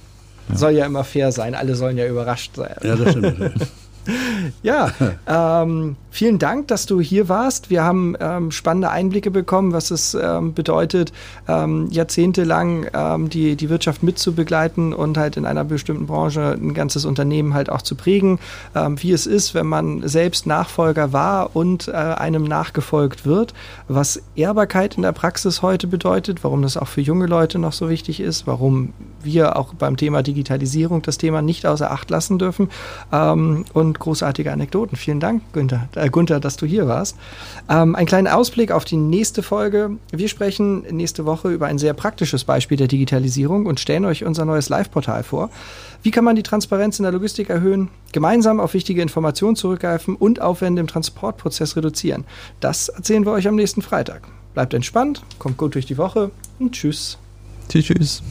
[SPEAKER 1] Soll ja immer fair sein, alle sollen ja überrascht sein.
[SPEAKER 2] Ja, das stimmt.
[SPEAKER 1] Ja, ähm, vielen Dank, dass du hier warst. Wir haben ähm, spannende Einblicke bekommen, was es ähm, bedeutet, ähm, jahrzehntelang ähm, die, die Wirtschaft mitzubegleiten und halt in einer bestimmten Branche ein ganzes Unternehmen halt auch zu prägen. Ähm, wie es ist, wenn man selbst Nachfolger war und äh, einem nachgefolgt wird, was Ehrbarkeit in der Praxis heute bedeutet, warum das auch für junge Leute noch so wichtig ist, warum wir auch beim Thema Digitalisierung das Thema nicht außer Acht lassen dürfen. Ähm, und großartige Anekdoten. Vielen Dank, Günther, äh, Gunther, dass du hier warst. Ähm, ein kleiner Ausblick auf die nächste Folge. Wir sprechen nächste Woche über ein sehr praktisches Beispiel der Digitalisierung und stellen euch unser neues Live-Portal vor. Wie kann man die Transparenz in der Logistik erhöhen, gemeinsam auf wichtige Informationen zurückgreifen und Aufwände im Transportprozess reduzieren? Das erzählen wir euch am nächsten Freitag. Bleibt entspannt, kommt gut durch die Woche und tschüss.
[SPEAKER 3] Tschüss, tschüss.